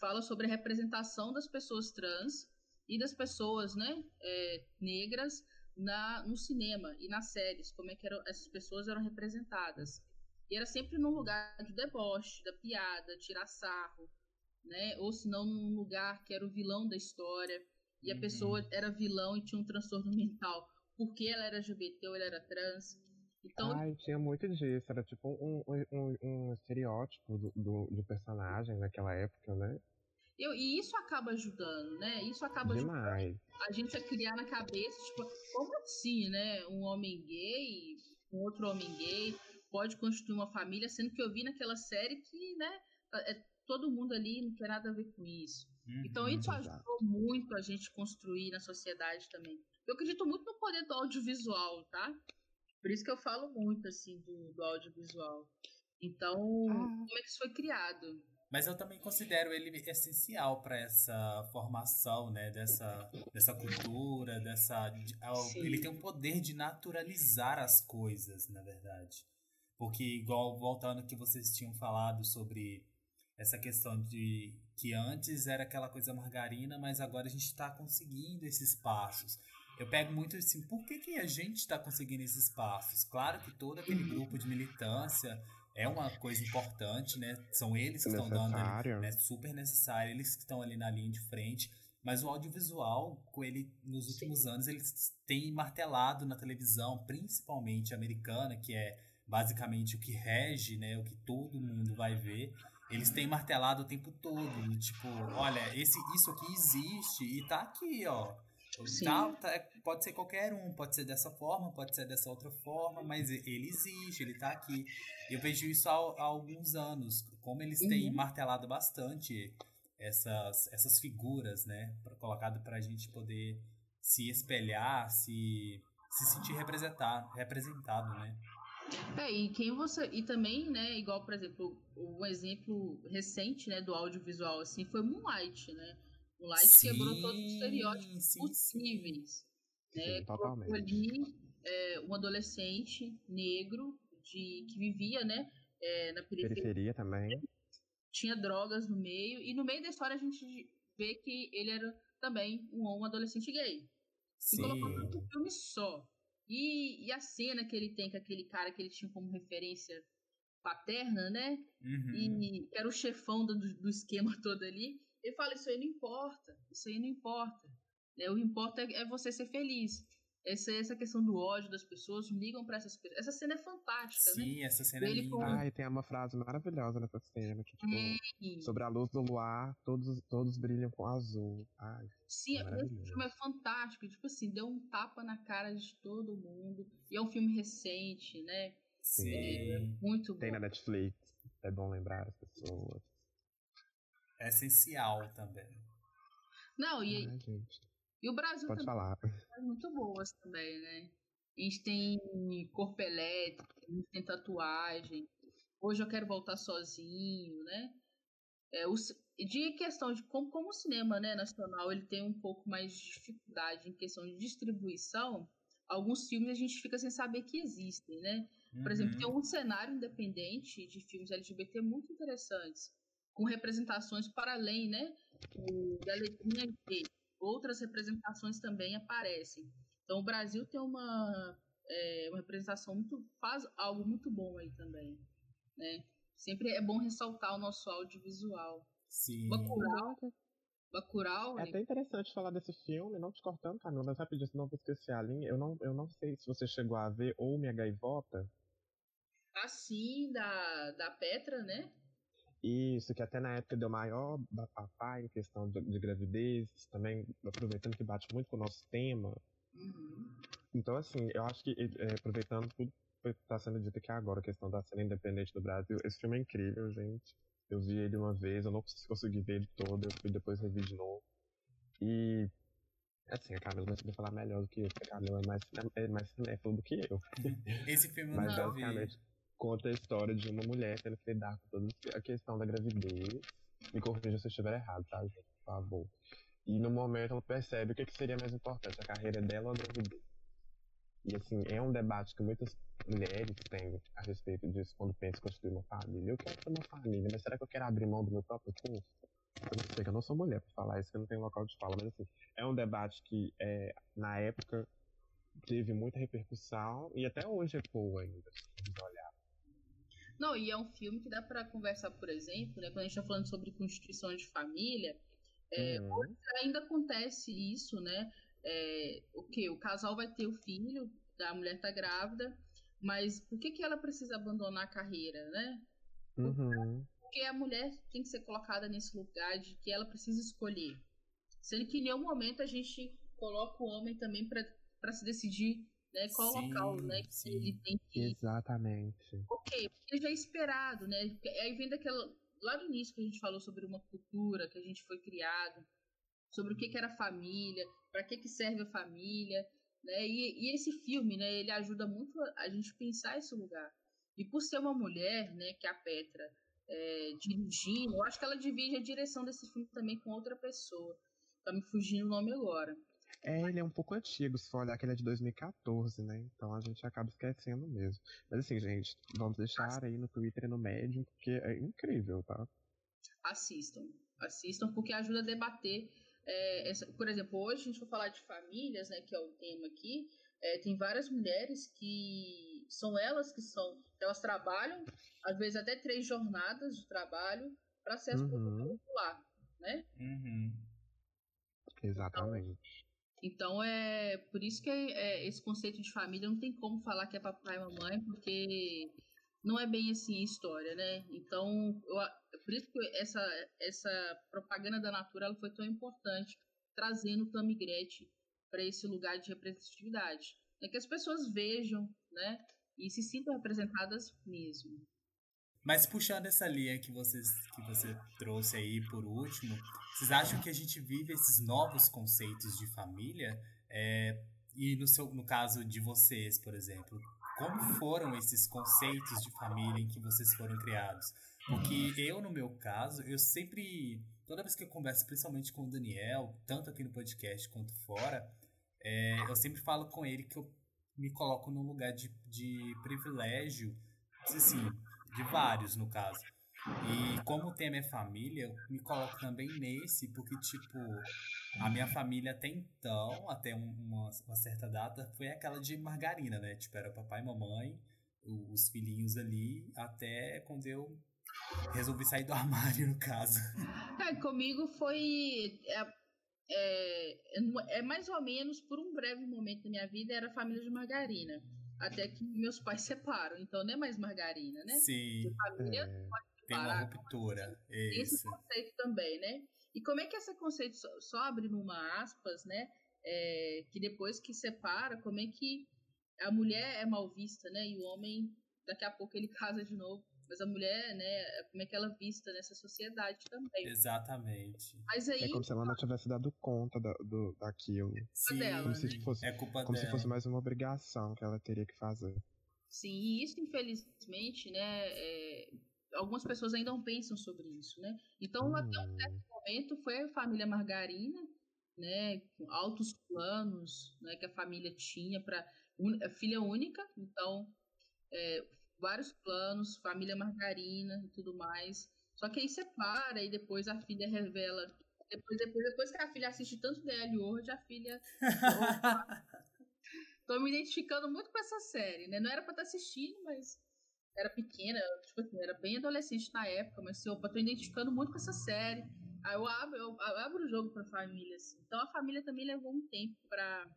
Fala sobre a representação das pessoas trans e das pessoas, né, é, negras na, no cinema e nas séries, como é que eram, essas pessoas eram representadas. E era sempre num lugar de deboche, da piada, tirar sarro, né? Ou se não num lugar que era o vilão da história e a uhum. pessoa era vilão e tinha um transtorno mental porque ela era LGBT ou ela era trans. Então, Ai, tinha muito disso, era tipo um, um, um estereótipo do, do, do, personagem naquela época, né? Eu, e isso acaba ajudando, né? Isso acaba Demais. ajudando a gente a criar na cabeça, tipo, como assim, né? Um homem gay, um outro homem gay, pode constituir uma família, sendo que eu vi naquela série que, né, é, todo mundo ali não quer nada a ver com isso. Uhum, então isso exato. ajudou muito a gente construir na sociedade também. Eu acredito muito no poder do audiovisual, tá? Por isso que eu falo muito, assim, do, do audiovisual. Então, ah. como é que isso foi criado? Mas eu também considero ele essencial para essa formação, né, dessa, dessa cultura, dessa ele tem um poder de naturalizar as coisas, na verdade. Porque, igual voltando que vocês tinham falado sobre essa questão de que antes era aquela coisa margarina, mas agora a gente está conseguindo esses passos. Eu pego muito assim, por que, que a gente está conseguindo esses passos? Claro que todo aquele grupo de militância é uma coisa importante, né? São eles que estão dando ali, né? super necessário, eles que estão ali na linha de frente. Mas o audiovisual, com ele nos últimos Sim. anos, eles têm martelado na televisão, principalmente americana, que é basicamente o que rege, né, o que todo mundo vai ver, eles têm martelado o tempo todo, tipo, olha, esse isso aqui existe e tá aqui, ó. Tá, tá, é, pode ser qualquer um, pode ser dessa forma, pode ser dessa outra forma, mas ele existe, ele tá aqui. Eu vejo isso há, há alguns anos, como eles uhum. têm martelado bastante essas, essas figuras, né, colocado pra gente poder se espelhar, se, se sentir representar, representado, né. É, e quem você. E também, né, igual, por exemplo, um exemplo recente, né, do audiovisual, assim, foi Moonlight, né? Moonlight sim, quebrou todos os estereótipos sim, possíveis. Sim. Né? totalmente. ali é, um adolescente negro de, que vivia, né, é, na periferia. periferia também. Tinha drogas no meio, e no meio da história a gente vê que ele era também um, um adolescente gay. Sim. E colocou tudo um filme só. E, e a cena que ele tem com aquele cara que ele tinha como referência paterna, né? Uhum. E era o chefão do, do esquema todo ali. Ele fala: Isso aí não importa, isso aí não importa. Né? O que importa é, é você ser feliz. Essa, essa questão do ódio das pessoas ligam para essas pessoas. Essa cena é fantástica, Sim, né? Sim, essa cena é linda. Com... Ah, e tem uma frase maravilhosa nessa cena, que, tipo, sobre a luz do luar, todos, todos brilham com azul. Ai, Sim, é esse filme é fantástico. Tipo assim, deu um tapa na cara de todo mundo. E é um filme recente, né? Sim. É muito bom. Tem na Netflix. É bom lembrar as pessoas. É essencial também. Não, e, Ai, e o Brasil Pode também falar. tem muito boas também, né? A gente tem corpo elétrico, a gente tem tatuagem. Hoje eu quero voltar sozinho, né? É, o, de questão de como, como o cinema né, nacional ele tem um pouco mais de dificuldade em questão de distribuição, alguns filmes a gente fica sem saber que existem, né? Por exemplo, tem Uhum. um cenário independente de filmes LGBT muito interessantes, com representações para além, né? O, da letrinha G. Outras representações também aparecem. Então, o Brasil tem uma, é, uma representação muito. faz algo muito bom aí também, né? Sempre é bom ressaltar o nosso audiovisual. Sim. Bacurau, Bacurau, É né? até interessante falar desse filme, não te cortando, Camila, mas rapidinho, senão eu vou esquecer a linha. Eu não, eu não sei se você chegou a ver ou Minha Gaivota. assim, da, da Petra, né? Isso, que até na época deu maior bafafá em questão de, de gravidez, também aproveitando que bate muito com o nosso tema. Uhum. Então, assim, eu acho que, eh, aproveitando tudo que está sendo dito aqui agora, a questão da cena independente do Brasil, esse filme é incrível, gente. Eu vi ele uma vez, eu não cons- consegui ver ele todo, eu fui depois revi de novo. E, assim, a Camila vai saber falar melhor do que eu, porque a Camila é mais, é mais cinéfila do que eu. Esse filme eu não vi. Conta a história de uma mulher tendo que lidar com toda a questão da gravidez. Me corrija se eu estiver errado, tá, gente? Por favor. E no momento ela percebe o que, que seria mais importante, a carreira dela ou a gravidez. E assim, é um debate que muitas mulheres têm a respeito disso quando pensam em construir uma família. Eu quero ter uma família, mas será que eu quero abrir mão do meu próprio corpo? Eu não sei que eu não sou mulher pra falar isso, que eu não tenho local de fala, mas assim, é um debate que é, na época teve muita repercussão e até hoje ecoa ainda. se você olhar. Não, e é um filme que dá para conversar, por exemplo, né? Quando a gente está falando sobre constituição de família, é, Uhum. ainda acontece isso, né? É, o que? O casal vai ter o filho, a mulher tá grávida, mas por que, que ela precisa abandonar a carreira, né? Uhum. Porque a mulher tem que ser colocada nesse lugar de que ela precisa escolher. Sendo que em nenhum momento a gente coloca o homem também para se decidir né, qual Sim, local né, que sim. ele tem que Exatamente. Ok, porque já é esperado, né? Aí vem daquela. Lá no início que a gente falou sobre uma cultura que a gente foi criado, sobre o que, que era família, para que, que serve a família, né? E, e esse filme, né? Ele ajuda muito a, a gente pensar esse lugar. E por ser uma mulher, né? Que é a Petra é, dirigindo, eu acho que ela divide a direção desse filme também com outra pessoa. Tá me fugindo o nome agora. É, ele é um pouco antigo, se for olhar que ele é de 2014, né? Então a gente acaba esquecendo mesmo. Mas assim, gente, vamos deixar aí no Twitter e no Medium, porque é incrível, tá? assistam. Assistam porque ajuda a debater. é, essa- por exemplo, hoje a gente vai falar de famílias, né, que é o tema aqui. é, tem várias mulheres que são elas que são. Elas trabalham, às vezes até três jornadas de trabalho para acesso Uhum. popular, né? Uhum. Exatamente. Então é por isso que é, esse conceito de família não tem como falar que é papai e mamãe, porque não é bem assim a história, né? Então, eu por isso que essa, essa propaganda da Natura ela foi tão importante, trazendo o Tammy Gretchen para esse lugar de representatividade. É que as pessoas vejam, né? E se sintam representadas mesmo. Mas puxando essa linha que, vocês, que você trouxe aí por último, vocês acham que a gente vive esses novos conceitos de família? É, e no, seu, no caso de vocês, por exemplo, como foram esses conceitos de família em que vocês foram criados? Porque eu, no meu caso, eu sempre, toda vez que eu converso, principalmente com o Daniel, tanto aqui no podcast quanto fora, é, eu sempre falo com ele que eu me coloco num lugar de, de privilégio, assim, de vários no caso. E como o tema é família, eu me coloco também nesse, porque, tipo, a minha família até então, até um- uma, uma certa data, foi aquela de margarina, né? Tipo, era papai e mamãe, os filhinhos ali, até quando eu resolvi sair do armário, no caso. É, comigo foi. É, é, é mais ou menos por um breve momento da minha vida era família de margarina. Até que meus pais separam, então não é mais margarina, né? Sim, Família É, tem uma ruptura. Tem esse conceito também, né? E como é que esse conceito só, só abre numa aspas, né? É, que depois que separa, como é que a mulher é mal vista, né? E o homem, daqui a pouco ele casa de novo. Mas a mulher, né? Como é que ela é vista nessa sociedade também. Exatamente. Mas aí, é como se ela não tivesse dado conta da, do, daquilo. Sim, dela, Como se né? fosse, é culpa como se dela. fosse mais uma obrigação que ela teria que fazer. sim, e isso infelizmente, né? é, algumas pessoas ainda não pensam sobre isso, né? Então, até um Hum, momento foi a família Margarina, né, com altos planos, né, que a família tinha para filha única, então é, vários planos, família margarina e tudo mais. Só que aí separa e depois a filha revela. Depois, depois, depois que a filha assiste tanto DL hoje, a filha. Tô me identificando muito com essa série, né? Não era pra estar assistindo, mas era pequena, tipo assim, era bem adolescente na época, mas assim, opa, tô identificando muito com essa série. Aí eu abro, eu abro o jogo pra família, assim. Então a família também levou um tempo para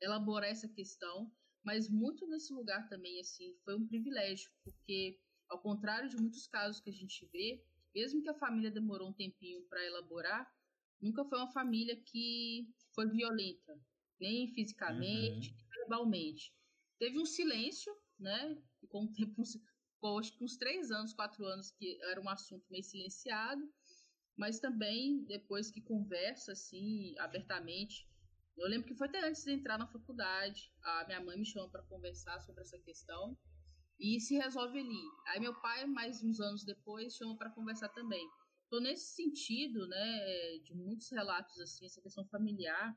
elaborar essa questão, mas muito nesse lugar também, assim, foi um privilégio, porque ao contrário de muitos casos que a gente vê, mesmo que a família demorou um tempinho para elaborar, nunca foi uma família que foi violenta, nem fisicamente, uhum. nem verbalmente. Teve um silêncio, né? com o tempo, ficou acho que uns três anos, quatro anos, que era um assunto meio silenciado, mas também depois que conversa assim abertamente. Eu lembro que foi até antes de entrar na faculdade, a minha mãe me chamou para conversar sobre essa questão e se resolve ali. Aí meu pai, mais uns anos depois, chama para conversar também. Então, nesse sentido, né, de muitos relatos assim, essa questão familiar,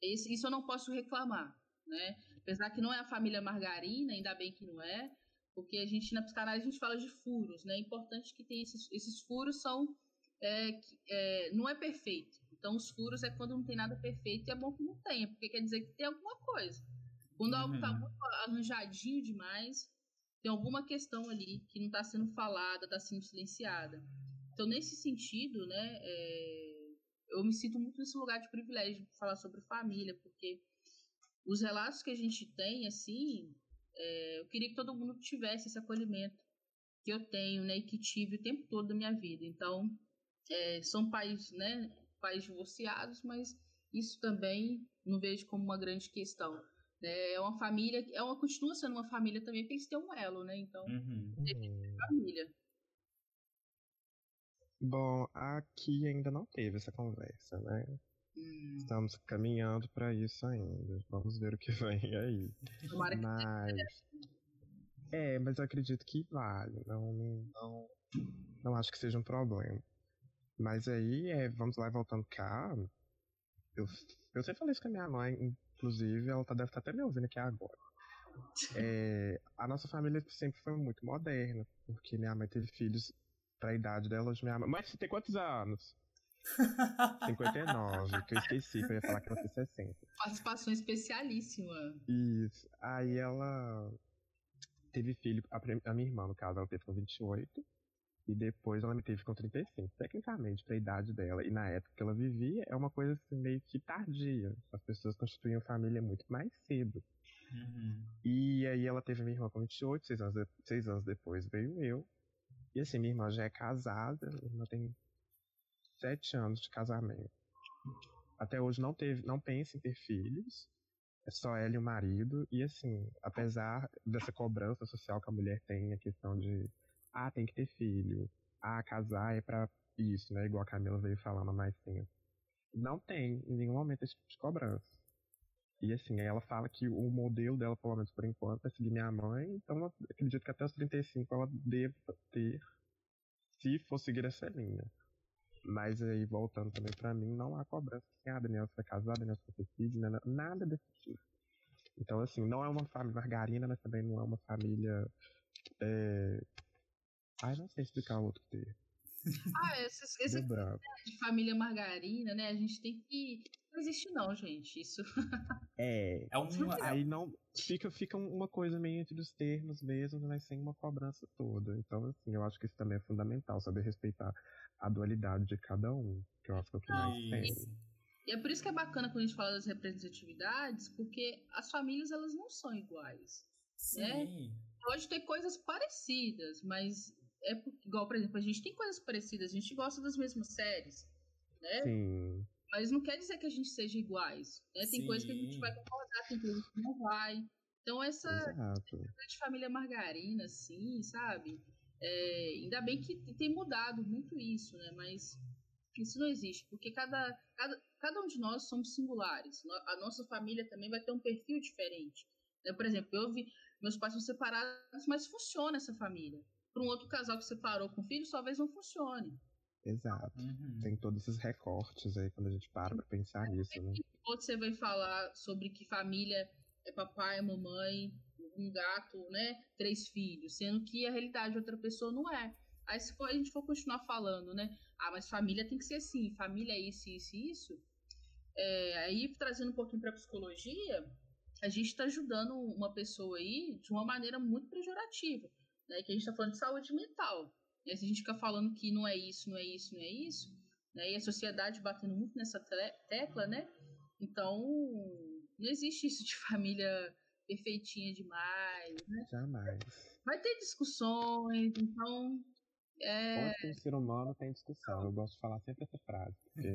esse, isso eu não posso reclamar, né? Apesar que não é a família margarina, ainda bem que não é, porque a gente na psicanálise a gente fala de furos, né? É importante que tenha esses, esses furos são é, é, não é perfeito. Então os furos é quando não tem nada perfeito e é bom que não tenha, porque quer dizer que tem alguma coisa. Quando uhum. algo está muito arranjadinho demais, tem alguma questão ali que não está sendo falada, está sendo silenciada. Então nesse sentido, né, é, eu me sinto muito nesse lugar de privilégio de falar sobre família, porque os relatos que a gente tem, assim, é, eu queria que todo mundo tivesse esse acolhimento que eu tenho, né, e que tive o tempo todo da minha vida. Então, é, são pais, né, pais divorciados, mas isso também não vejo como uma grande questão. Né? É uma família, é uma continua sendo uma família também, tem que ter um elo, né? Então, uhum. tem que ter família. Bom, aqui ainda não teve essa conversa, né? Hum. Estamos caminhando para isso ainda. Vamos ver o que vem aí. Tomara que mas... É, mas eu acredito que vale. Não, não, não acho que seja um problema. Mas aí, é, vamos lá voltando cá. Eu, eu sempre falei isso com a minha mãe, inclusive, ela tá, deve estar tá até me ouvindo aqui agora. É, a nossa família sempre foi muito moderna, porque minha mãe teve filhos pra idade dela. Minha mãe... Mas você tem quantos anos? 59, que eu esqueci, que eu ia falar que ela tem 60. Participação especialíssima. Isso. Aí ela teve filho, a, a, minha irmã, no caso, ela teve com 28. E depois ela me teve com 35. Tecnicamente, pra idade dela e na época que ela vivia, é uma coisa assim, meio que tardia. As pessoas constituíam família muito mais cedo. Uhum. E aí ela teve minha irmã com 28, seis anos, de, seis anos depois veio eu. E assim, minha irmã já é casada, minha irmã tem sete anos de casamento. Até hoje não teve, não pensa em ter filhos. É só ela e o marido. E assim, apesar dessa cobrança social que a mulher tem, a questão de ah, tem que ter filho. Ah, casar é para isso, né? Igual a Camila veio falando mais tempo. Não tem em nenhum momento esse tipo de cobrança. E assim, ela fala que o modelo dela, pelo menos por enquanto, é seguir minha mãe, então acredito que até os 35 ela deva ter, se for seguir essa linha. Mas aí, voltando também para mim, não há cobrança assim, ah, Daniel, você vai casar, Daniel, você vai ter filho, né? nada desse tipo. Então, assim, não é uma família margarina, mas também não é uma família é, Ai, não sei explicar o outro termo. Ah, esses, esse de família margarina, né? A gente tem que. Não existe, não, gente. Isso. É. é uma, aí não. Fica, fica uma coisa meio entre os termos mesmo, mas sem uma cobrança toda. Então, assim, eu acho que isso também é fundamental, saber respeitar a dualidade de cada um. Que eu acho que é o que mais tem. E é por isso que é bacana quando a gente fala das representatividades, porque as famílias elas não são iguais. Né? Sim. Né? Pode ter coisas parecidas, mas é igual, por exemplo, a gente tem coisas parecidas, a gente gosta das mesmas séries, né? Sim. Mas não quer dizer que a gente seja iguais. Né? Tem coisas que a gente vai concordar, tem coisas que não vai. Então, essa de família margarina, assim, sabe? É, ainda bem que tem mudado muito isso, né? Mas isso não existe, porque cada, cada, cada um de nós somos singulares. A nossa família também vai ter um perfil diferente. Né? Por exemplo, eu vi, meus pais são separados, mas funciona essa família para um outro casal que separou com filhos, talvez não funcione. Exato. Uhum. Tem todos esses recortes aí quando a gente para pra pensar nisso, né? Você vai falar sobre que família é papai, mamãe, um gato, né? Três filhos, sendo que a realidade de outra pessoa não é. Aí se for, a gente for continuar falando, né? Ah, mas família tem que ser assim, família é isso, isso e isso. É, aí trazendo um pouquinho pra psicologia, a gente está ajudando uma pessoa aí de uma maneira muito pejorativa, né? Que a gente está falando de saúde mental. E se a gente fica falando que não é isso, não é isso, não é isso, né? E a sociedade batendo muito nessa tecla, né? Então, não existe isso de família perfeitinha demais, né? Jamais. Vai ter discussões, então. É... Onde tem ser humano tem discussão. Eu gosto de falar sempre essa frase. Porque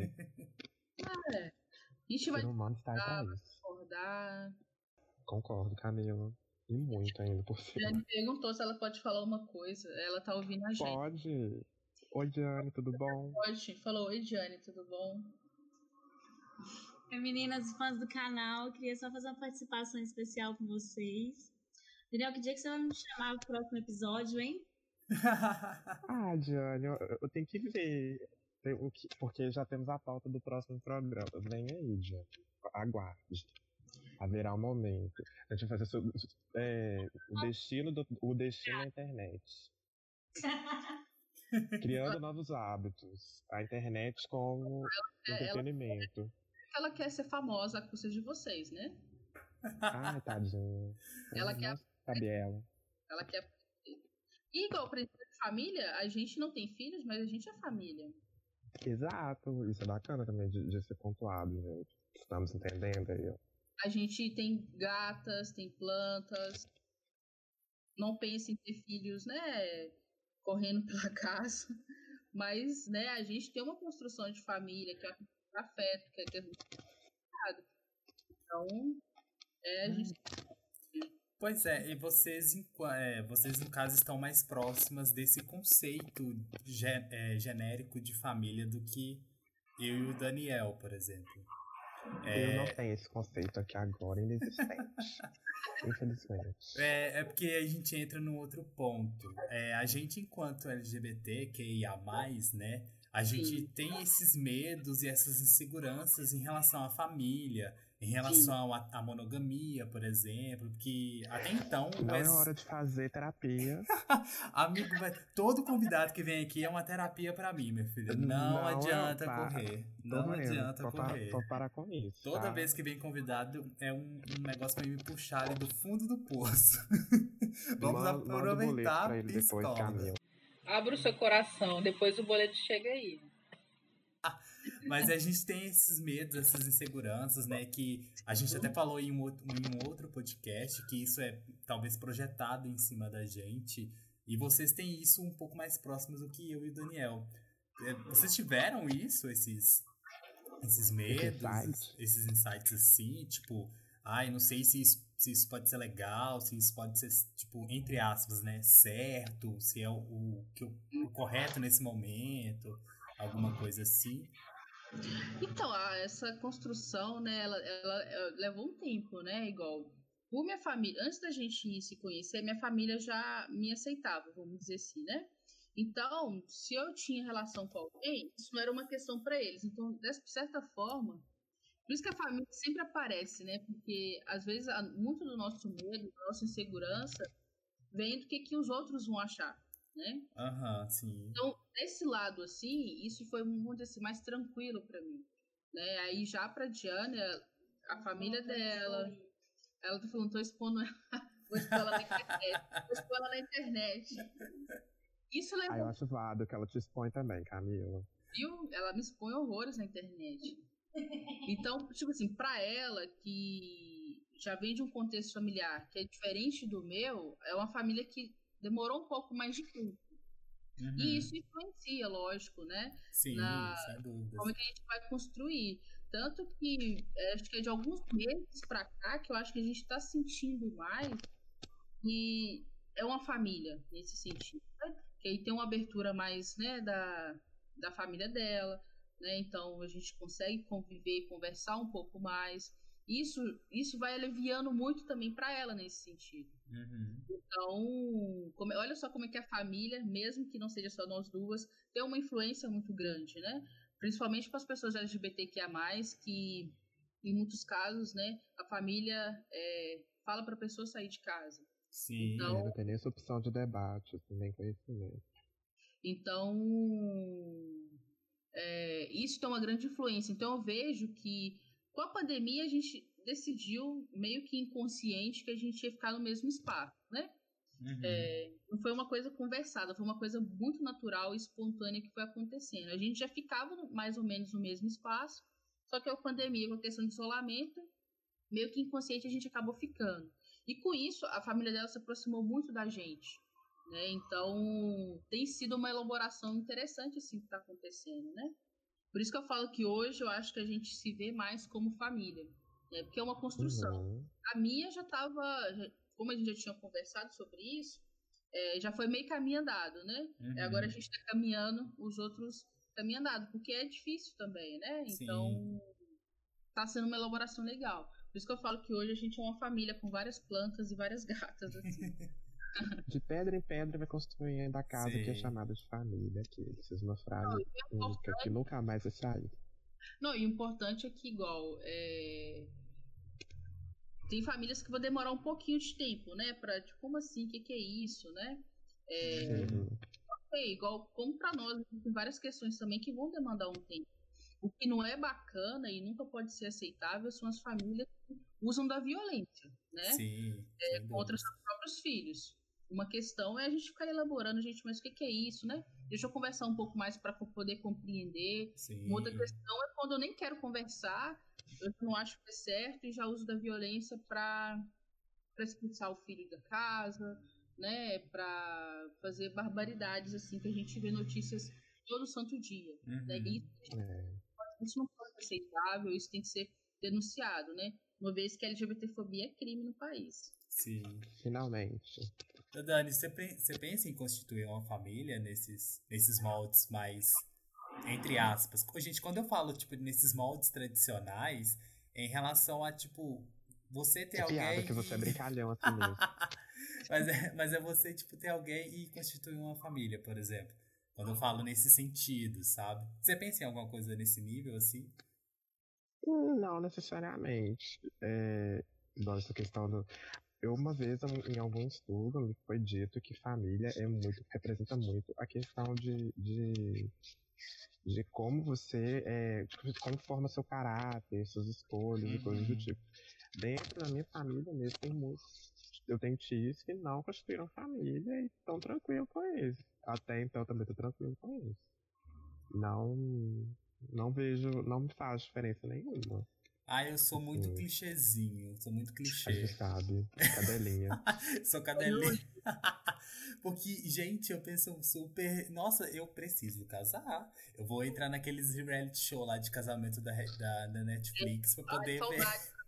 é. A gente o vai ser humano está aí pra isso. discordar. Concordo, Camila. E muito ainda por cima. Jane perguntou se ela pode falar uma coisa. Ela tá ouvindo a gente. Pode. Oi, Diane, tudo bom? Pode. Falou, oi, Jane, tudo bom? Oi, meninas, fãs do canal. Queria só fazer uma participação especial com vocês. Daniel, que dia que você vai me chamar pro próximo episódio, hein? Ah, Diane, eu, eu tenho que ver. Tem o que- Porque já temos a pauta do próximo programa. Vem aí, Diane. Aguarde. Haverá um momento. A gente vai fazer sobre, é, o destino do, o destino da internet. Criando novos hábitos. A internet como É, ela- entretenimento. Ela quer ser famosa a custa de vocês, né? Ai, tadinha. Ela quer- Sabe ela. Ela quer. E igual princesa de família, a gente não tem filhos, mas a gente é família. Exato. Isso é bacana também de, de ser pontuado, gente. Estamos entendendo aí, ó. A gente tem gatas, tem plantas. Não pense em ter filhos, né? Correndo pela casa. Mas, né, a gente tem uma construção de família, que é afeto, que é complicado. Então, é, a gente Pois é, e vocês, é, vocês no caso estão mais próximas desse conceito é, genérico de família do que eu e o Daniel, por exemplo. Eu não tenho esse conceito aqui agora, inexistente. Infelizmente. É, é porque a gente entra num outro ponto. É, a gente, enquanto LGBT, que ia mais, né? A gente tem esses medos e essas inseguranças em relação à família, em relação à, monogamia, por exemplo, que até então. Não é mas- hora de fazer terapia. Amigo, mas todo convidado que vem aqui é uma terapia pra mim, meu filho. Não, Não, adianta para. correr. Tô Não vendo. adianta parar- correr. Vou parar com isso. Toda tá? vez que vem convidado é um, um negócio pra me puxar ali do fundo do poço. Vamos Manda- aproveitar a depois. Camila. Abra o seu coração, depois o boleto chega aí. Mas a gente tem esses medos, essas inseguranças, né? Que a gente até falou em um, outro, em um outro podcast, que isso é talvez projetado em cima da gente. E vocês têm isso um pouco mais próximos do que eu e o Daniel. É, Vocês tiveram isso, esses, esses medos, esses insights assim, tipo, ai, não sei se isso, se isso pode ser legal, se isso pode ser, tipo, entre aspas, né, certo, se é o, o, o correto nesse momento, alguma coisa assim. Então, essa construção, né, ela, ela- ela levou um tempo, né, igual. Por minha família, antes da gente se conhecer, minha família já me aceitava, vamos dizer assim, né? Então, se eu tinha relação com alguém, isso não era uma questão para eles. Então, de certa forma, por isso que a família sempre aparece, né? Porque às vezes muito do nosso medo, da nossa insegurança, vem do que, que os outros vão achar, né? Aham, sim. Então, desse lado, assim, isso foi, dizer assim, mais tranquilo pra mim. Né? Aí já pra Diana, a família dela, ela tá falando, tô expondo ela, vou expor ela na internet, vou expor ela na internet. Isso Ah, eu levou, acho válido que ela te expõe também, Camila. viu? Ela me expõe horrores na internet. Então, tipo assim, pra ela que já vem de um contexto familiar que é diferente do meu, é uma família que demorou um pouco mais de tempo. Uhum. E isso influencia, lógico, né? Sim, na- sem dúvida. como é que a gente vai construir. Tanto que é, acho que é de alguns meses pra cá que eu acho que a gente tá sentindo mais e é uma família nesse sentido. Né? Que aí tem uma abertura mais né, da, da família dela, né? Então a gente consegue conviver, conversar um pouco mais. Isso, isso vai aliviando muito também pra ela nesse sentido. Uhum. Então, como- olha só como é que a família, mesmo que não seja só nós duas, tem uma influência muito grande, né? Principalmente com as pessoas LGBTQIA+, que em muitos casos, né, a família é, fala para a pessoa sair de casa. Sim. Então- É, não tem nem essa opção de debate, assim, nem conhecimento. Então, é, isso tem uma grande influência. Então, eu vejo que com a pandemia a gente decidiu, meio que inconsciente, que a gente ia ficar no mesmo espaço, né? Uhum. É, não foi uma coisa conversada, foi uma coisa muito natural e espontânea que foi acontecendo. A gente já ficava mais ou menos no mesmo espaço, só que a pandemia, com a questão de isolamento, meio que inconsciente a gente acabou ficando. E com isso, a família dela se aproximou muito da gente. Né? Então, tem sido uma elaboração interessante assim que está acontecendo, né? Por isso que eu falo que hoje eu acho que a gente se vê mais como família, né? Porque é uma construção Uhum. a minha já estava, como a gente já tinha conversado sobre isso, é, já foi meio caminho andado, né? Uhum. Agora a gente está caminhando, os outros caminho andado, porque é difícil também, né? Sim. Então, tá sendo uma elaboração legal. Por isso que eu falo que hoje a gente é uma família com várias plantas e várias gatas, assim. De pedra em pedra vai construindo a casa que é Sim. chamada de família. Que isso é uma frase única que nunca mais vai sair. Não, e o importante é que, igual, é, tem famílias que vão demorar um pouquinho de tempo, né? Pra, tipo, como assim? O que, que é isso, né? É, Sim. É, igual como para nós, tem várias questões também que vão demandar um tempo. O que não é bacana e nunca pode ser aceitável são as famílias que usam da violência, né? Sim. É, contra seus próprios filhos. Uma questão é a gente ficar elaborando, gente, mas o que, que é isso, né? Deixa eu conversar um pouco mais para poder compreender. Sim. Uma outra questão é quando eu nem quero conversar, eu não acho que é certo e já uso da violência para expulsar o filho da casa, né? Para fazer barbaridades assim que a gente vê notícias todo santo dia. Uhum. Né? E É. isso não pode ser aceitável, isso tem que ser denunciado, né? Uma vez que a LGBTfobia é crime no país. Sim. Finalmente. Dani, você, pensa em constituir uma família nesses, nesses moldes mais. Entre aspas. Gente, quando eu falo, tipo, nesses moldes tradicionais, é em relação a, tipo, você ter Que alguém. piada que você é brincalhão assim mesmo. mas, é, mas é você, tipo, ter alguém e constituir uma família, por exemplo. Quando eu falo nesse sentido, sabe? Você pensa em alguma coisa nesse nível, assim? Hum, Não necessariamente. É, igual essa questão do. Eu, uma vez, em- algum estudo, me foi dito que família é muito, representa muito a questão de, de, de como você. É, como forma seu caráter, suas escolhas e coisas do Uhum. tipo. Dentro da minha família mesmo, tem muitos. Eu tenho tios que não constituíram família e estão tranquilos com isso. Até então, eu também estou tranquilo com isso. Não. Não vejo, não me faz diferença nenhuma. Ah, eu sou muito Sim. clichêzinho, sou muito A gente clichê. sabe, cadelinha. Sou cadelinha. Porque, gente, eu penso super. Nossa, eu preciso casar. Eu vou entrar naqueles reality show lá de casamento da, da, da Netflix pra Ai, poder ver.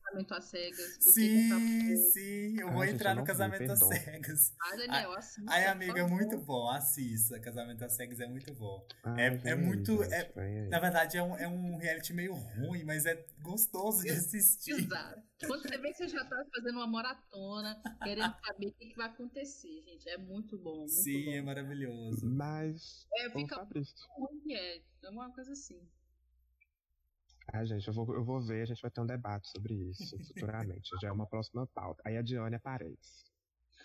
Casamento às cegas. Sim, com sim, eu Ah, vou gente, entrar eu no casamento às cegas. Ah, Daniel, assista. Ai, amiga, é muito bom. Assista. Casamento às cegas é muito bom. Ah, É- é muito- é-. Na verdade, é um, é um reality meio ruim, mas é gostoso de assistir. Exato. Quando você vê que você já tá fazendo uma maratona, querendo saber o que, que vai acontecer, gente. É muito bom. Muito Sim, é bom. maravilhoso. Mas, É, fica Fabrício, ruim é. É uma coisa assim. Ah, gente, eu vou, eu vou ver, a gente vai ter um debate sobre isso futuramente. Já é uma próxima pauta. Aí a Diane aparece.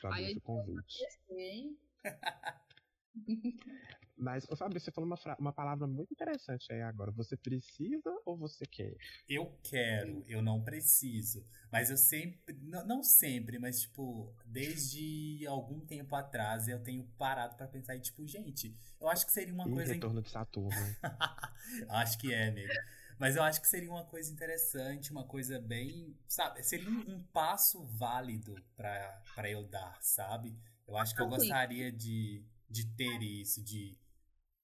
Pra Aí ver a o convite. Hein? Mas, ô Fabrício, você falou uma, uma palavra muito interessante aí agora. Você precisa ou você quer? Eu quero, eu não preciso. Mas eu sempre, não, não sempre, mas tipo, desde algum tempo atrás eu tenho parado pra pensar e tipo, gente, eu acho que seria uma Ih, coisa. retorno de Saturno. acho que é, amigo. Mas eu acho que seria uma coisa interessante, uma coisa bem. Sabe? Seria um, passo válido pra, pra eu dar, sabe? Eu acho que eu gostaria de, de ter isso, de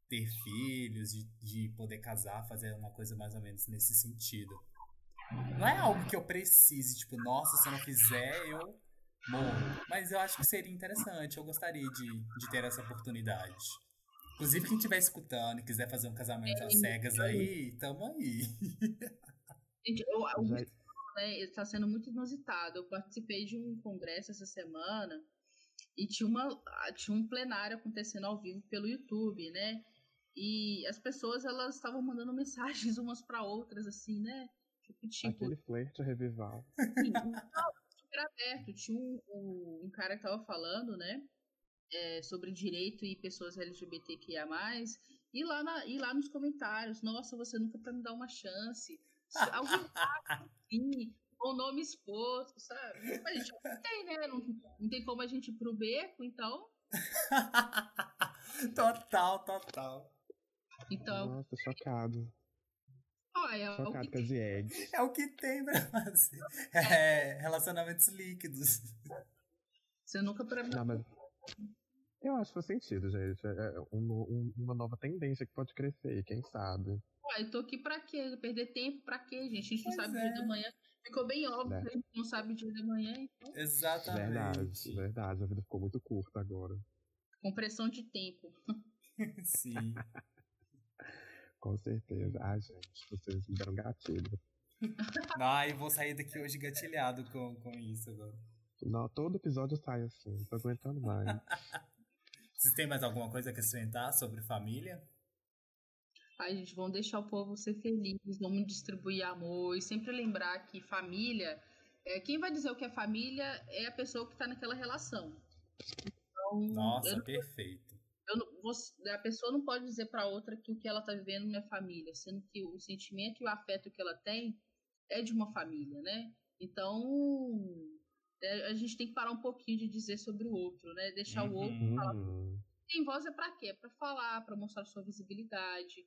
ter filhos, de, de poder casar, fazer uma coisa mais ou menos nesse sentido. Não é algo que eu precise, tipo, nossa, se eu não fizer, eu morro. Mas eu acho que seria interessante, eu gostaria de, de ter essa oportunidade. Inclusive, quem estiver escutando e quiser fazer um casamento às cegas aí, tamo aí. Gente, eu, o Já- né, está sendo muito inusitado. Eu participei de um congresso essa semana e tinha, uma, tinha um plenário acontecendo ao vivo pelo YouTube, né? E as pessoas elas estavam mandando mensagens umas para outras, assim, né? Tipo, tipo Aquele flerte revival. Sim, super aberto. Tinha um, um, um, cara que tava falando, né? É, sobre direito e pessoas LGBTQIA. E lá, na, e lá nos comentários, nossa, você nunca para me dar uma chance. Alguém assim, com o nome exposto, sabe? A gente não tem, né? Não, não tem como a gente ir pro beco, então. total, total. Então. Nossa, chocado. Ah, é chocado o que... com. É o que tem pra fazer. É, relacionamentos líquidos. Você nunca pra Não, mas... Eu acho que faz sentido, gente. É, é um, uma nova tendência que pode crescer, quem sabe. Ué, eu tô aqui pra quê? Perder tempo pra quê, gente? A gente não pois sabe é. o dia é. da manhã. Ficou bem óbvio é. que a gente não sabe o dia da manhã, então. Exatamente. Verdade, verdade. A vida ficou muito curta agora. Com pressão de tempo. Sim. Com certeza. Ah, gente, vocês me deram gatilho. Ai, vou sair daqui hoje gatilhado com, com isso agora. Não, todo episódio sai assim, não tô aguentando mais. Vocês têm mais alguma coisa a acrescentar sobre família? Ai, gente, vamos deixar o povo ser feliz, vamos distribuir amor e sempre lembrar que família, é, quem vai dizer o que é família é a pessoa que está naquela relação. Então, Nossa, não, perfeito. Não, a pessoa não pode dizer para outra que o que ela está vivendo não é família, sendo que o sentimento e o afeto que ela tem é de uma família, né? Então, a gente tem que parar um pouquinho de dizer sobre o outro, né? Deixar uhum. o outro uhum. falar. Tem voz é para quê? É para falar, para mostrar sua visibilidade,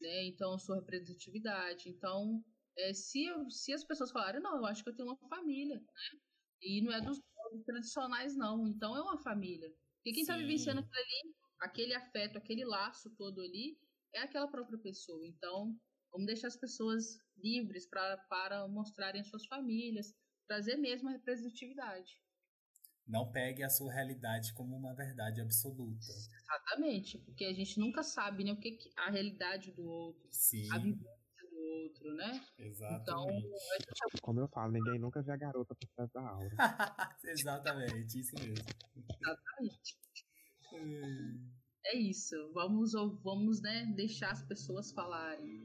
né? Então, sua representatividade. Então, é, se, eu, se as pessoas falarem, não, eu acho que eu tenho uma família, né? E não é dos tradicionais, não. Então, é uma família. E quem está vivenciando aquilo ali, aquele afeto, aquele laço todo ali, é aquela própria pessoa. Então, vamos deixar as pessoas livres pra, para mostrarem as suas famílias, trazer mesmo a representatividade. Não pegue a sua realidade como uma verdade absoluta. Exatamente, porque a gente nunca sabe né, o que, que a realidade do outro, Sim. a vivência do outro, né? Exatamente. Então, como eu falo, ninguém nunca vê a garota por trás da aula. Exatamente, isso mesmo. Exatamente. é isso. Vamos, vamos né, deixar as pessoas falarem.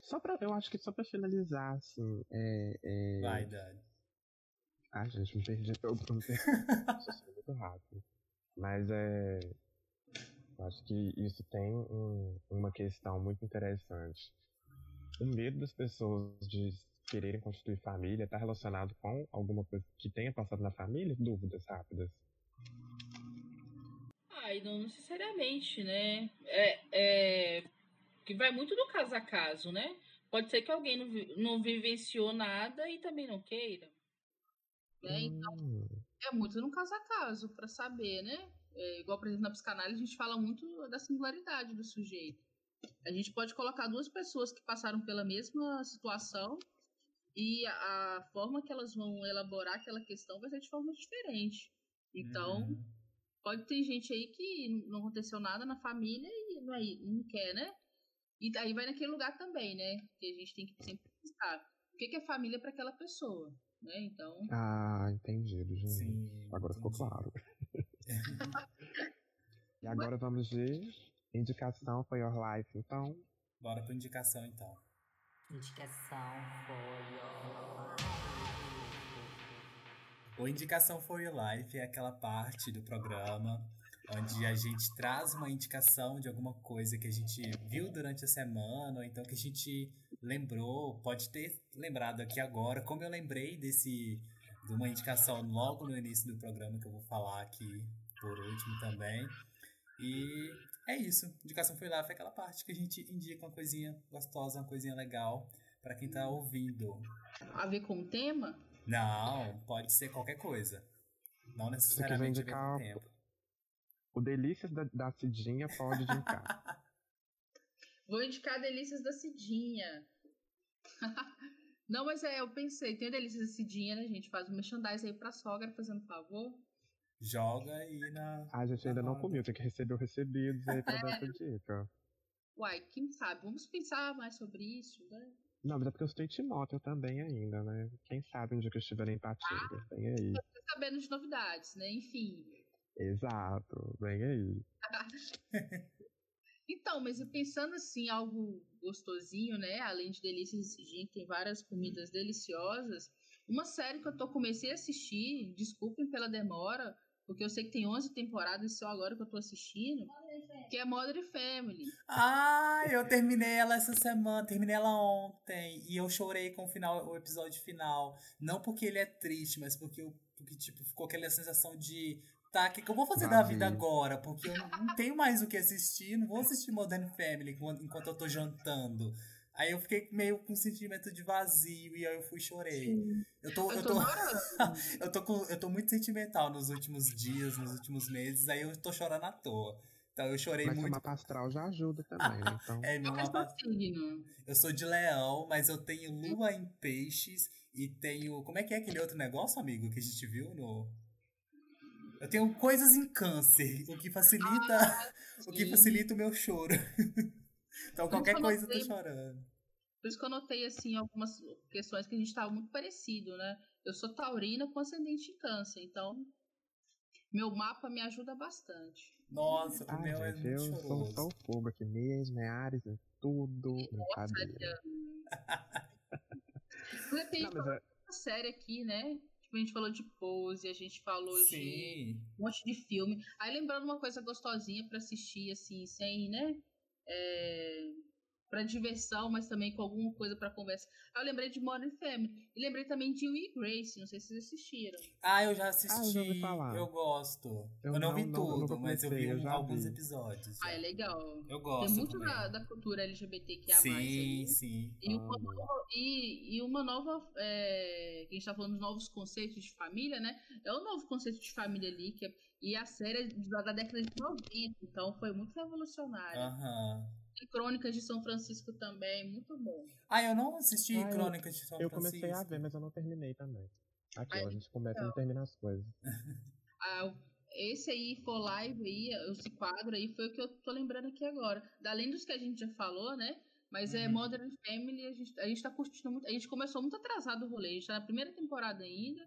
Só pra, eu acho que só pra finalizar, assim. É, é... Vai, Dani. Ah, gente, me perdi todo. Me muito rápido. Mas é. Eu acho que isso tem um, uma questão muito interessante. O medo das pessoas de quererem constituir família está relacionado com alguma coisa que tenha passado na família? Dúvidas rápidas. Ai, não necessariamente, né? É, é, que vai muito do caso a caso, né? Pode ser que alguém não, não vivenciou nada e também não queira. Né? Então, hum. é muito no caso a caso, para saber, né? É, igual, por exemplo, na psicanálise, a gente fala muito da singularidade do sujeito. A gente pode colocar duas pessoas que passaram pela mesma situação e a, a forma que elas vão elaborar aquela questão vai ser de forma diferente. Então, uhum. pode ter gente aí que não aconteceu nada na família e não, é, não quer, né? E aí vai naquele lugar também, né? Que a gente tem que sempre pensar o que é família para aquela pessoa né? Então. Ah, entendido, gente. Sim, agora entendi. ficou claro. e agora vamos de indicação for your life, então. Bora pra indicação então. Indicação for your life. O Indicação for Your Life é aquela parte do programa onde a gente traz uma indicação de alguma coisa que a gente viu durante a semana, ou então que a gente lembrou, pode ter lembrado aqui agora, como eu lembrei desse de uma indicação logo no início do programa que eu vou falar aqui por último também. E é isso. Indicação foi lá, foi aquela parte que a gente indica uma coisinha gostosa, uma coisinha legal para quem tá ouvindo. A ver com o tema? Não, pode ser qualquer coisa. Não necessariamente a ver com o tempo. O Delícias da, da Cidinha pode indicar. Vou indicar Delícias da Cidinha. Não, mas é, eu pensei, tem a Delícias da Cidinha, né, gente? Faz um merchandising aí pra sogra, fazendo favor. Joga aí na. Ah, a gente ainda não comeu, tem que receber o recebidos aí pra é. dar essa dica. Uai, quem sabe? Vamos pensar mais sobre isso, né? Não, mas é porque eu estou em Timóteo também ainda, né? Quem sabe um dia que eu estiver em Patinga, vem aí. Sabendo de novidades, né? Enfim. Exato, vem aí. Então, mas eu pensando assim, algo gostosinho, né? Além de delícias gin, tem várias comidas deliciosas. Uma série que eu tô comecei a assistir, desculpem pela demora, porque eu sei que tem 11 temporadas só agora que eu tô assistindo, que é Modern Family. Ah, eu terminei ela essa semana, terminei ela ontem. E eu chorei com o final, o episódio final. Não porque ele é triste, mas porque, eu, porque tipo, ficou aquela sensação de. Tá, o que, que eu vou fazer da vida agora? Porque eu não, tenho mais o que assistir, não vou assistir Modern Family enquanto, enquanto eu tô jantando. Aí eu fiquei meio com um sentimento de vazio e aí eu fui e chorei. Eu tô, Eu eu tô eu tô, com, eu tô muito sentimental nos últimos dias, nos últimos meses, aí eu tô chorando à toa. Então eu chorei Mas o muito. mapa astral já ajuda também, né? Então, É, meu é mapa signo? eu sou de leão, mas eu tenho lua em peixes e tenho. Como é que é aquele outro negócio, amigo, que a gente viu no. Eu tenho coisas em câncer, o que facilita, o que facilita o meu choro. então qualquer que eu coisa eu tô chorando. Por isso que eu notei, assim, algumas questões que a gente tava muito parecido, né? Eu sou taurina com ascendente em câncer, então meu mapa me ajuda bastante. Nossa, o ah, meu é gente, muito eu sou só o fogo aqui mesmo, é Ares, é tudo, Nossa, repente, Não, mas é, uma série aqui, né? A gente falou de pose, a gente falou de Sim. um monte de filme. Aí lembrando uma coisa gostosinha pra assistir, assim, sem, né? É, pra diversão, mas também com alguma coisa pra conversa. Aí eu lembrei de Modern Family. E lembrei também de Will e Grace, não sei se vocês assistiram. Ah, eu já assisti. Ah, eu já falar. Eu gosto. Eu, Eu não, não- vi não- tudo, nunca mas eu vi eu já alguns vi. episódios. Ah, é legal. Eu gosto. Tem muito da, da cultura LGBTQIA+. Sim, ali. sim. E uma, Amo. nova, e, e uma nova. É, que a gente tá falando dos novos conceitos de família, né? É um novo conceito de família ali, que é, e a série é da década de 90, então foi muito revolucionária. Aham. Crônicas de São Francisco também, muito bom. Ah, eu não assisti Ah, eu- Crônicas de São eu Francisco. comecei a ver, mas eu não terminei também. Aquilo, Ai, a gente começa e então. não termina as coisas. Ah, esse aí, For Live aí, esse quadro aí, foi o que eu tô lembrando aqui agora. Além dos que a gente já falou, né? Mas é Uhum. Modern Family, a gente, a gente tá curtindo muito. A gente começou muito atrasado o rolê, a gente tá na primeira temporada ainda,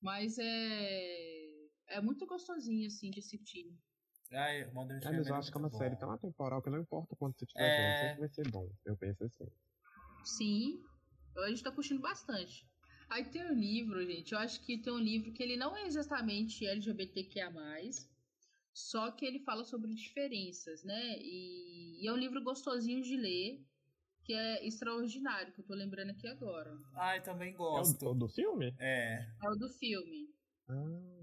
mas é. É muito gostosinho, assim, de assistir. Ai, Modern Ah, Family mas eu acho que é uma muito série bom. tão atemporal que não importa quanto você tiver É. vendo, sempre vai ser bom. Eu penso assim. Sim, a gente tá curtindo bastante. Aí tem um livro, gente, eu acho que tem um livro que ele não é exatamente LGBTQIA+, só que ele fala sobre diferenças, né? E, e é um livro gostosinho de ler, que é extraordinário, que eu tô lembrando aqui agora. Ai, também É o, gosto. o do filme? É. É o do filme. Ah,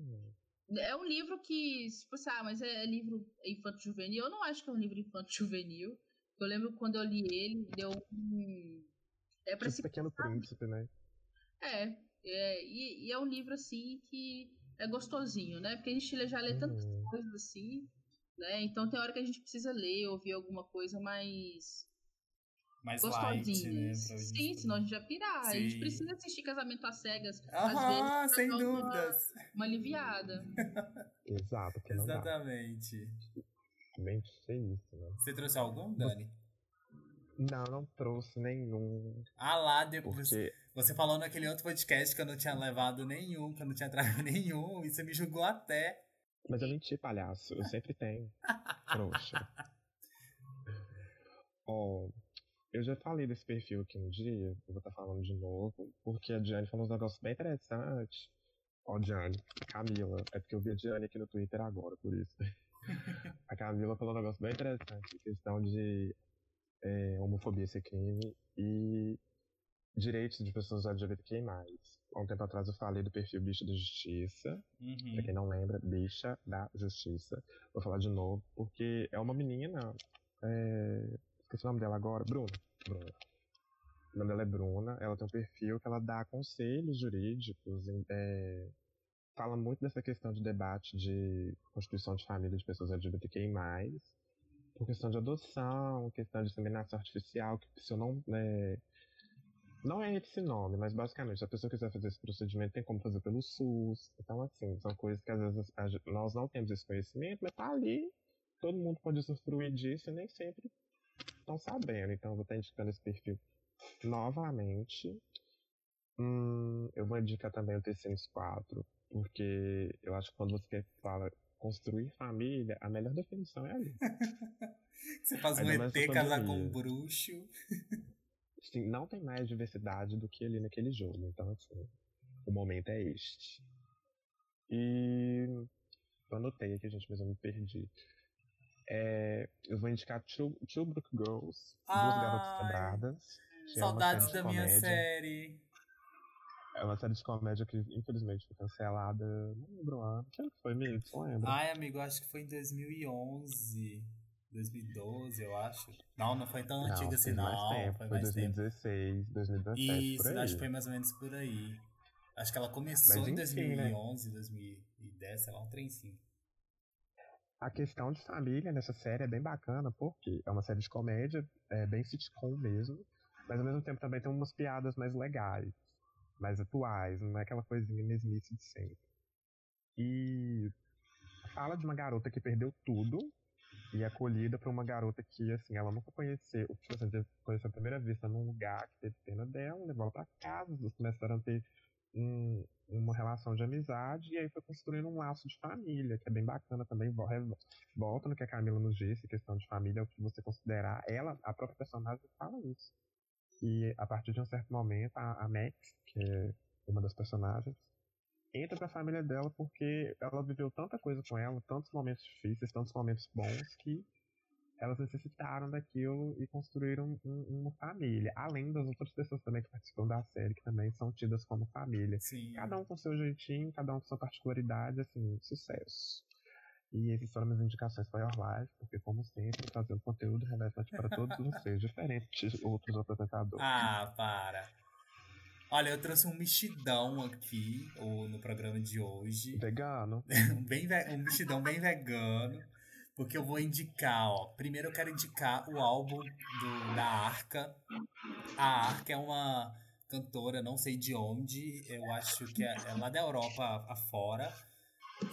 É um livro que, tipo assim, ah, mas é livro infanto-juvenil. Eu não acho que é um livro infanto-juvenil. Eu lembro quando eu li ele, deu um... É pra tipo se Pequeno Príncipe, né? É, é e, e é um livro assim que é gostosinho, né? Porque a gente já lê tantas Uhum. coisas assim, né? Então tem hora que a gente precisa ler, ouvir alguma coisa mais Mais light, gostosinha. né? Sim, senão a gente vai pirar. A gente Sim. precisa assistir Casamento às Cegas, às Aham, vezes, sem dar uma- dúvidas. uma aliviada. Exato, que não dá. Exatamente. Bem feíssimo. né? Você trouxe algum, Dani? Não, não trouxe nenhum. Ah lá, depois. Porque Você falou naquele outro podcast que eu não tinha levado nenhum, que eu não tinha trago nenhum, e você me julgou até. Mas eu menti, palhaço. Eu sempre tenho. Trouxa. Ó, eu já falei desse perfil aqui um dia, eu vou estar falando de novo, porque a Diane falou uns negócios bem interessantes. Ó, Diane, Camila, é porque eu vi a Diane aqui no Twitter agora, por isso. a Camila falou um negócio bem interessante, questão de é, homofobia ser crime e direitos de pessoas LGBTQI+. Há um tempo atrás eu falei do perfil Bicha da Justiça, Uhum. Pra quem não lembra, Bicha da Justiça. Vou falar de novo, porque é uma menina. É... Esqueci o nome dela agora. Bruna. Bruna. O nome dela é Bruna. Ela tem um perfil que ela dá conselhos jurídicos. é, Fala muito dessa questão de debate de constituição de família de pessoas LGBTQI. Por questão de adoção, questão de inseminação artificial, que se eu não. é, não é esse nome, mas basicamente, se a pessoa quiser fazer esse procedimento, tem como fazer pelo SUS. Então, assim, são coisas que às vezes nós não temos esse conhecimento, mas tá ali, todo mundo pode usufruir disso e nem sempre estão sabendo. Então, eu vou estar indicando esse perfil novamente. Hum, eu vou indicar também o Sims 4, porque eu acho que quando você fala construir família, a melhor definição é ali. Você faz um ET casar com um bruxo. Sim, não tem mais diversidade do que ali naquele jogo. Então, assim, o momento é este. E eu anotei aqui, gente, mas eu me perdi. É, eu vou indicar Two, Two Brook Girls, Duas Garotas Ai, Quebradas. que é Saudades de da minha série. É uma série de comédia que, infelizmente, foi cancelada. Não lembro ano. Que ano que foi, Mili? Você lembra? Ai, amigo, acho que foi em 2011. 2012, eu acho. Não, não foi tão antiga assim, fez mais não. tempo. Foi Foi mais tempo. 2016, 2017, Isso, acho que foi mais ou menos por aí. Acho que ela começou Mas em enfim, né? 2011, 2010, sei lá, um trem sim. A questão de família nessa série é bem bacana, porque é uma série de comédia, é bem sitcom mesmo, mas ao mesmo tempo também tem umas piadas mais legais, mais atuais, não é aquela coisinha mesmice de sempre. E fala de uma garota que perdeu tudo e é acolhida por uma garota que, assim, ela nunca conheceu, tipo assim, conheceu a primeira vista num lugar que teve pena dela, levou ela pra casa, eles começaram a ter um- uma relação de amizade e aí foi construindo um laço de família, que é bem bacana também, volta no que a Camila nos disse, questão de família, é o que você considerar, ela, a própria personagem fala isso. E a partir de um certo momento, a, a Max, que é uma das personagens, entra pra família dela porque ela viveu tanta coisa com ela, tantos momentos difíceis, tantos momentos bons, que elas necessitaram daquilo e construíram um- uma família. Além das outras pessoas também que participam da série, que também são tidas como família. Sim. Cada um com seu jeitinho, cada um com sua particularidade, assim, sucesso. E essas foram minhas indicações para Your Life, porque, como sempre, trazendo conteúdo relevante para todos vocês, diferente de outros apresentadores. Ah, para. Olha, eu trouxe um mexidão aqui o- no programa de hoje. Vegano. Um, bem um mexidão bem vegano. Porque eu vou indicar, ó. Primeiro eu quero indicar o álbum do- da Arca. A Arca é uma cantora, não sei de onde, eu acho que é, é lá da Europa afora.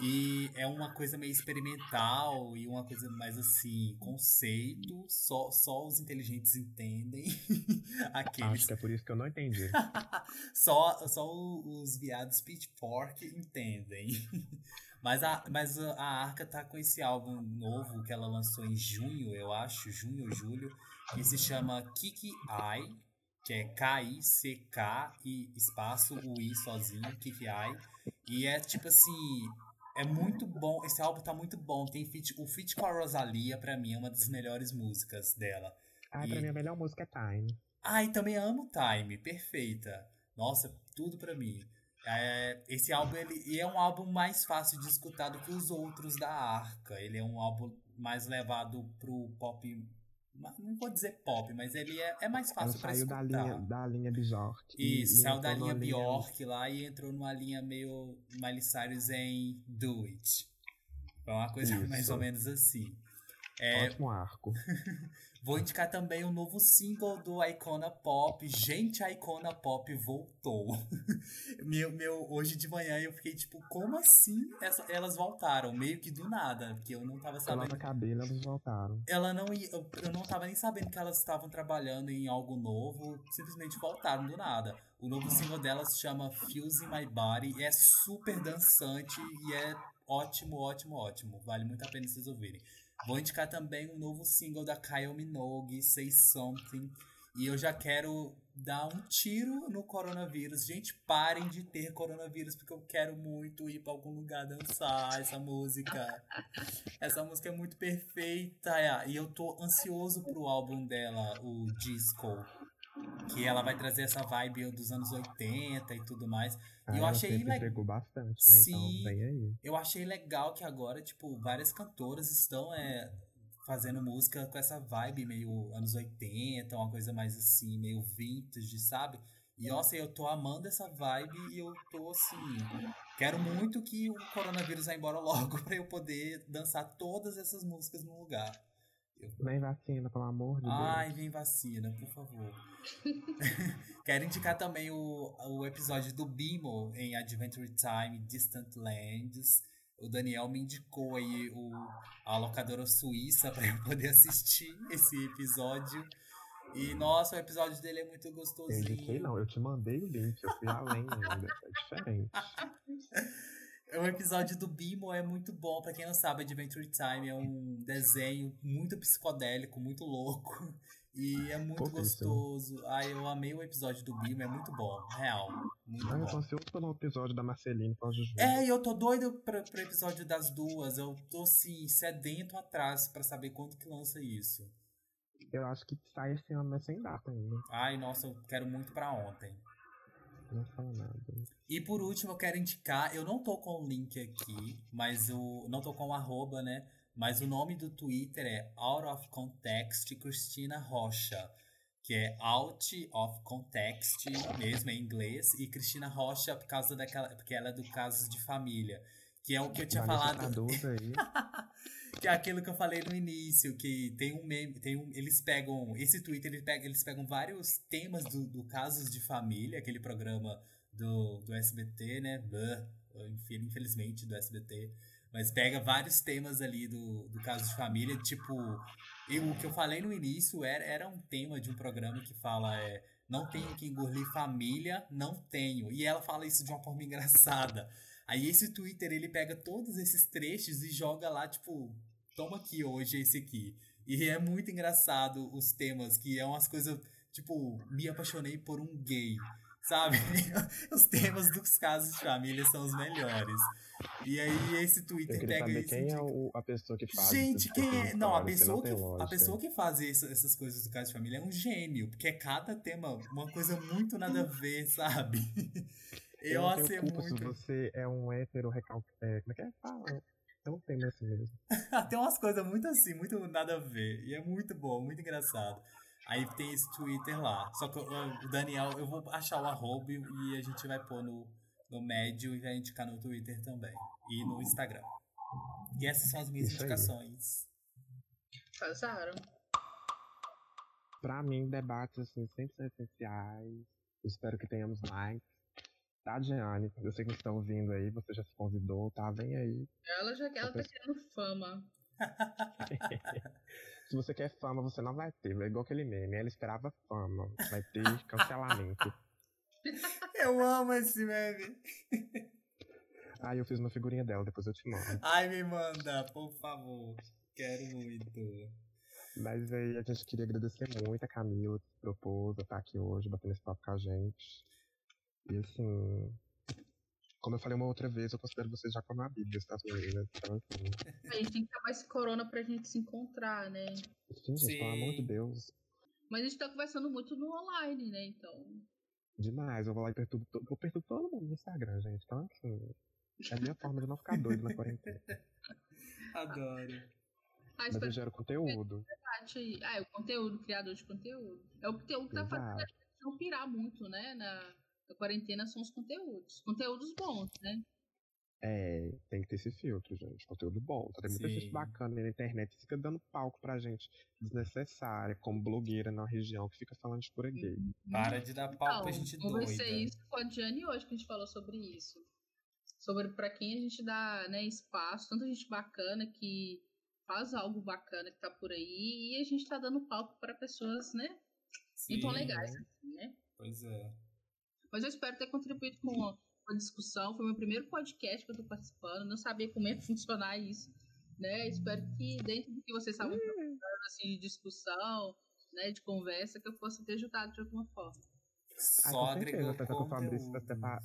E é uma coisa meio experimental e uma coisa mais assim, conceito. Só, só os inteligentes entendem. Aqueles Acho que é por isso que eu não entendi. só, só os viados Pitchfork entendem. Mas a, mas a Arca tá com esse álbum novo que ela lançou em junho, eu acho, junho ou julho, que se chama Kiki Eye, que é K-I-C-K e espaço o I sozinho, Kiki Eye. E é tipo assim, é muito bom, esse álbum tá muito bom. Tem feat, o feat com a Rosalia, pra mim, é uma das melhores músicas dela. Ah, E- pra mim a melhor música é Time. E também amo Time, perfeita. Nossa, tudo pra mim. É, esse álbum ele, é um álbum mais fácil de escutar do que os outros da Arca. Ele é um álbum mais levado pro pop. Não vou dizer pop, mas ele é, é mais fácil pra saiu escutar. da linha, da linha Bjork. Isso, saiu da linha Bjork lá e entrou numa linha meio Miley Cyrus em Do It. Foi uma coisa Isso. mais ou menos assim. É, Ótimo arco. Vou indicar também o novo single do Icona Pop. Gente, a Icona Pop voltou. meu, meu, hoje de manhã eu fiquei tipo, como assim essa- elas voltaram? Meio que do nada, porque eu não tava Ela sabendo. na cabelo, eles voltaram. Ela não ia, eu, eu não tava nem sabendo que elas estavam trabalhando em algo novo, simplesmente voltaram do nada. O novo single delas chama Fuse in My Body, é super dançante e é ótimo, ótimo, ótimo. Vale muito a pena vocês ouvirem. Vou indicar também um novo single da Kylie Minogue, Say Something. E eu já quero dar um tiro no coronavírus. Gente, parem de ter coronavírus, porque eu quero muito ir pra algum lugar dançar essa música. Essa música é muito perfeita. E eu tô ansioso pro álbum dela, o Disco. Que ela vai trazer essa vibe dos anos 80 e tudo mais. Ah, E eu achei legal. bastante, né? Sim. Então, vem aí. Eu achei legal que agora, tipo, várias cantoras estão é, fazendo música com essa vibe meio anos 80, uma coisa mais assim, meio vintage, sabe? E nossa, eu tô amando essa vibe e eu tô assim. Quero muito que o coronavírus vá embora logo pra eu poder dançar todas essas músicas no lugar. Nem vacina, pelo amor de Deus. Ai, vem vacina, por favor. Quero indicar também o, o episódio do Bimo em Adventure Time Distant Lands. O Daniel me indicou aí o, a locadora suíça para eu poder assistir esse episódio. E, nossa, o episódio dele é muito Eu gostosinho. indiquei, não, eu te mandei o link, eu fui além ainda. É diferente. O episódio do Bimo é muito bom. Pra quem não sabe, Adventure Time é um desenho muito psicodélico, muito louco. E é muito Fofíssimo. gostoso. Ai, eu amei o episódio do Bimo, é muito bom. Real. Muito Ah, eu tô bom. ansioso pelo episódio da Marceline com a Juju. É, eu tô doido pra, pro episódio das duas. Eu tô, assim, sedento atrás pra saber quando que lança isso. Eu acho que sai esse ano, mas sem data ainda. Ai, nossa, eu quero muito pra ontem. Não fala nada. E por último, eu quero indicar, eu não tô com o link aqui, mas o. Não tô com o arroba, né? Mas o nome do Twitter é Out of Context Cristina Rocha. Que é Out of Context mesmo em inglês. E Cristina Rocha por causa daquela. Porque ela é do Casos de Família. Que é o que eu tinha falado. Que é aquilo que eu falei no início, que tem um meme, tem um, eles pegam, esse Twitter, eles pegam, eles pegam vários temas do, do Casos de Família, aquele programa do, do SBT, né, infelizmente do SBT, mas pega vários temas ali do, do Casos de Família, tipo, eu, o que eu falei no início era, era um tema de um programa que fala, é, não tenho que engolir família, não tenho, e ela fala isso de uma forma engraçada, Aí esse Twitter, ele pega todos esses trechos e joga lá, tipo, toma aqui hoje esse aqui. E é muito engraçado os temas, que é umas coisas, tipo, me apaixonei por um gay, sabe? os temas dos casos de família são os melhores. E aí esse Eu Twitter queria pega saber isso. quem é o- a pessoa que faz. Gente, quem é. Não, a que pessoa, tem que, a pessoa que faz isso- essas coisas do caso de família é um gênio, porque é cada tema uma coisa muito nada a ver, sabe? Eu, não achei tenho culpa se muito. você é um hétero recalcado. É, como é que é? Fala. Eu não tenho mesmo. tem umas coisas muito assim, muito nada a ver. E é muito bom, muito engraçado. Aí tem esse Twitter lá. Só que ó, o Daniel, eu vou achar o arroba e a gente vai pôr no, no médio e vai indicar no Twitter também. E no Instagram. E essas são as minhas Isso aí. indicações. Casaram. Pra mim, debates assim, sempre são essenciais. Espero que tenhamos mais. Tá, Gianni? Eu sei que você tá ouvindo aí, você já se convidou, tá? Vem aí. Ela já ela tá querendo fama. Se você quer fama, você não vai ter. É igual aquele meme. Ela esperava fama. Vai ter cancelamento. Eu amo esse meme. Aí eu fiz uma figurinha dela, depois eu te mando. Ai, me manda, por favor. Quero muito. Mas aí a gente queria agradecer muito a Camila que se propôs a estar aqui hoje, batendo esse papo com a gente. E assim, como eu falei uma outra vez, eu considero vocês já como a Bíblia, tá meninas? Então assim, A gente tem que acabar esse corona pra gente se encontrar, né? sim, gente, pelo amor de Sim. Deus. Mas a gente tá conversando muito no online, né? Então. Demais, eu vou lá e perturbo, to- eu perturbo todo mundo no Instagram, gente. Então assim, é a minha forma de não ficar doido na quarentena. Adoro. Ah, Mas eu gero conteúdo. Ah, é o conteúdo, criador de conteúdo. É o conteúdo que tá fazendo a Exato. gente não pirar muito, né? Na, na quarentena são os conteúdos. Conteúdos bons, né? É, tem que ter esse filtro, gente. Conteúdo bom. Tá tem muita Sim. gente bacana aí na internet que fica dando palco pra gente desnecessária, como blogueira na região que fica falando de cura gay. Para de dar Então, pra gente conversei doida. isso com a Diane hoje, que a gente falou sobre isso. Sobre pra quem a gente dá né, espaço, tanta gente bacana que faz algo bacana que tá por aí, e a gente tá dando palco pra pessoas, né? Sim, Então legais, assim, né? Pois é. Mas eu espero ter contribuído com a, com a discussão. Foi meu primeiro podcast que eu tô participando. Não sabia como é que funcionar isso. Né? Espero que dentro do que vocês estavam procurando, assim, de discussão, né, de conversa, que eu possa ter ajudado de alguma forma. Ah, Só certeza, agregou até com o Fabrício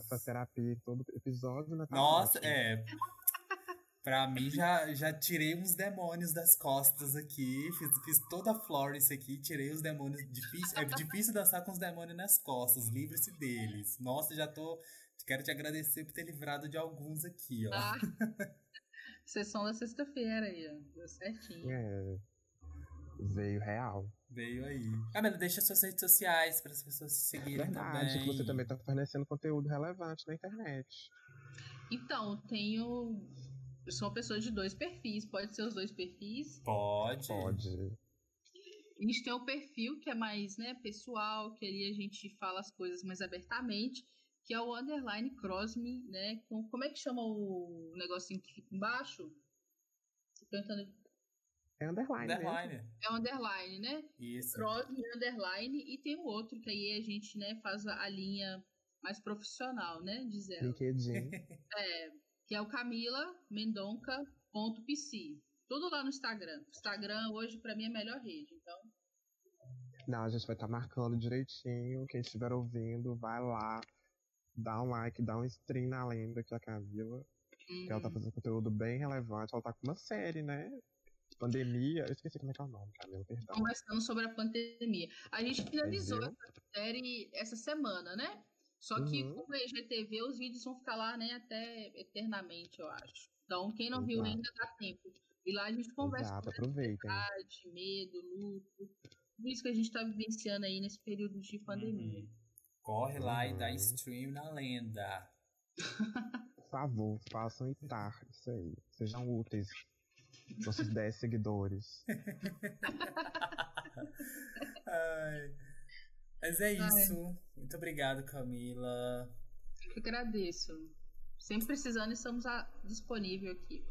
faz terapia todo episódio, né? Tá Nossa, é. Pra mim, já, já tirei uns demônios das costas aqui. Fiz, fiz toda a Florence aqui, tirei os demônios. Difícil, é difícil dançar com os demônios nas costas. Livre-se deles. Nossa, já tô. Quero te agradecer por ter livrado de alguns aqui, ó. Ah, sessão da sexta-feira aí, ó. Deu certinho. É. Veio real. Veio aí. Camila, deixa suas redes sociais para as pessoas te seguirem Verdade, também. que você também tá fornecendo conteúdo relevante na internet. Então, tenho. Eu sou uma pessoa de dois perfis. Pode ser os dois perfis. Pode. Pode. A gente tem o perfil que é mais né, pessoal, que ali a gente fala as coisas mais abertamente, que é o underline crossme, né? Com, como é que chama o negocinho que fica embaixo? Tô tentando. É underline, mesmo. Underline. É underline, né? Isso. Crosme underline e tem o outro que aí a gente, né, faz a a linha mais profissional, né, diz ela. LinkedIn. É, que é o camila.mendonca.pc. Tudo lá no Instagram. Instagram hoje pra mim é a melhor rede, então. Não, a gente vai estar marcando direitinho. Quem estiver ouvindo, vai lá, dá um like, dá um stream na lenda que é a Camila. Que ela tá uhum. fazendo conteúdo bem relevante. Ela tá com uma série, né? Pandemia. Eu esqueci como é que é o nome, Camila, perdão. conversando sobre a pandemia. A gente finalizou Entendeu? essa série essa semana, né? Só que Uhum. com o IGTV os vídeos vão ficar lá, né, até eternamente, eu acho. Então, quem não viu Exato. ainda dá tempo. E lá a gente conversa Exato, sobre aproveitem. ansiedade, medo, luto, tudo isso que a gente tá vivenciando aí nesse período de pandemia. Uhum. Corre lá e dá Uhum. stream na lenda. Por favor, façam itar isso aí. Sejam úteis. Nossos 10 seguidores. Ai. Mas é isso. Muito obrigado, Camila. Eu que agradeço. Sempre precisando, estamos a- disponível aqui.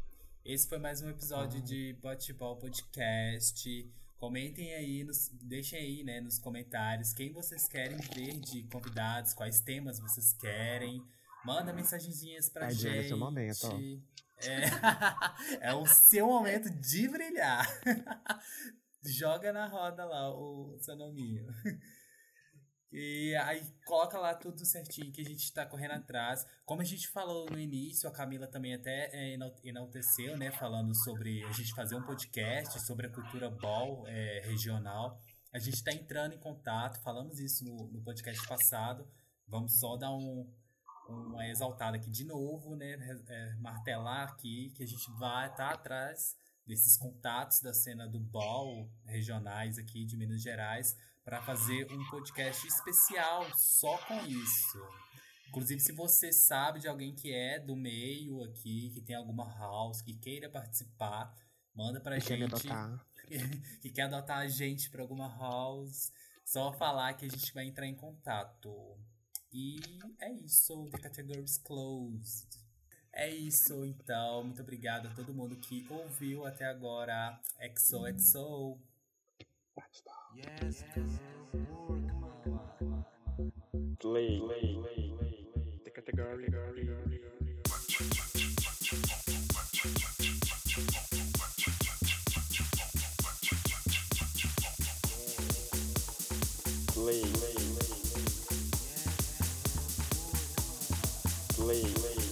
Esse foi mais um episódio Ah. de Bate-Ball Podcast. Comentem aí, nos, deixem aí, né, nos comentários quem vocês querem ver de convidados, quais temas vocês querem. Manda mensagenzinhas pra Ai, gente. esse é o momento. É, é o seu momento de brilhar. Joga na roda lá o seu nominho. E aí coloca lá tudo certinho que a gente tá correndo atrás. Como a gente falou no início, a Camila também até é, enal- enalteceu, né? Falando sobre a gente fazer um podcast sobre a cultura ball é, regional. A gente tá entrando em contato, falamos isso no, no podcast passado. Vamos só dar um, uma exaltada aqui de novo, né? É, martelar aqui que a gente vai estar atrás desses contatos da cena do ball regionais aqui de Minas Gerais para fazer um podcast especial só com isso. Inclusive, se você sabe de alguém que é do meio aqui, que tem alguma house, que queira participar, manda pra Quer me gente. adotar? que quer adotar a gente pra alguma house, só falar que a gente vai entrar em contato. E é isso, the category is closed. É isso, então. Muito obrigado a todo mundo que ouviu até agora. XOXO. Play. The category. Play. Play.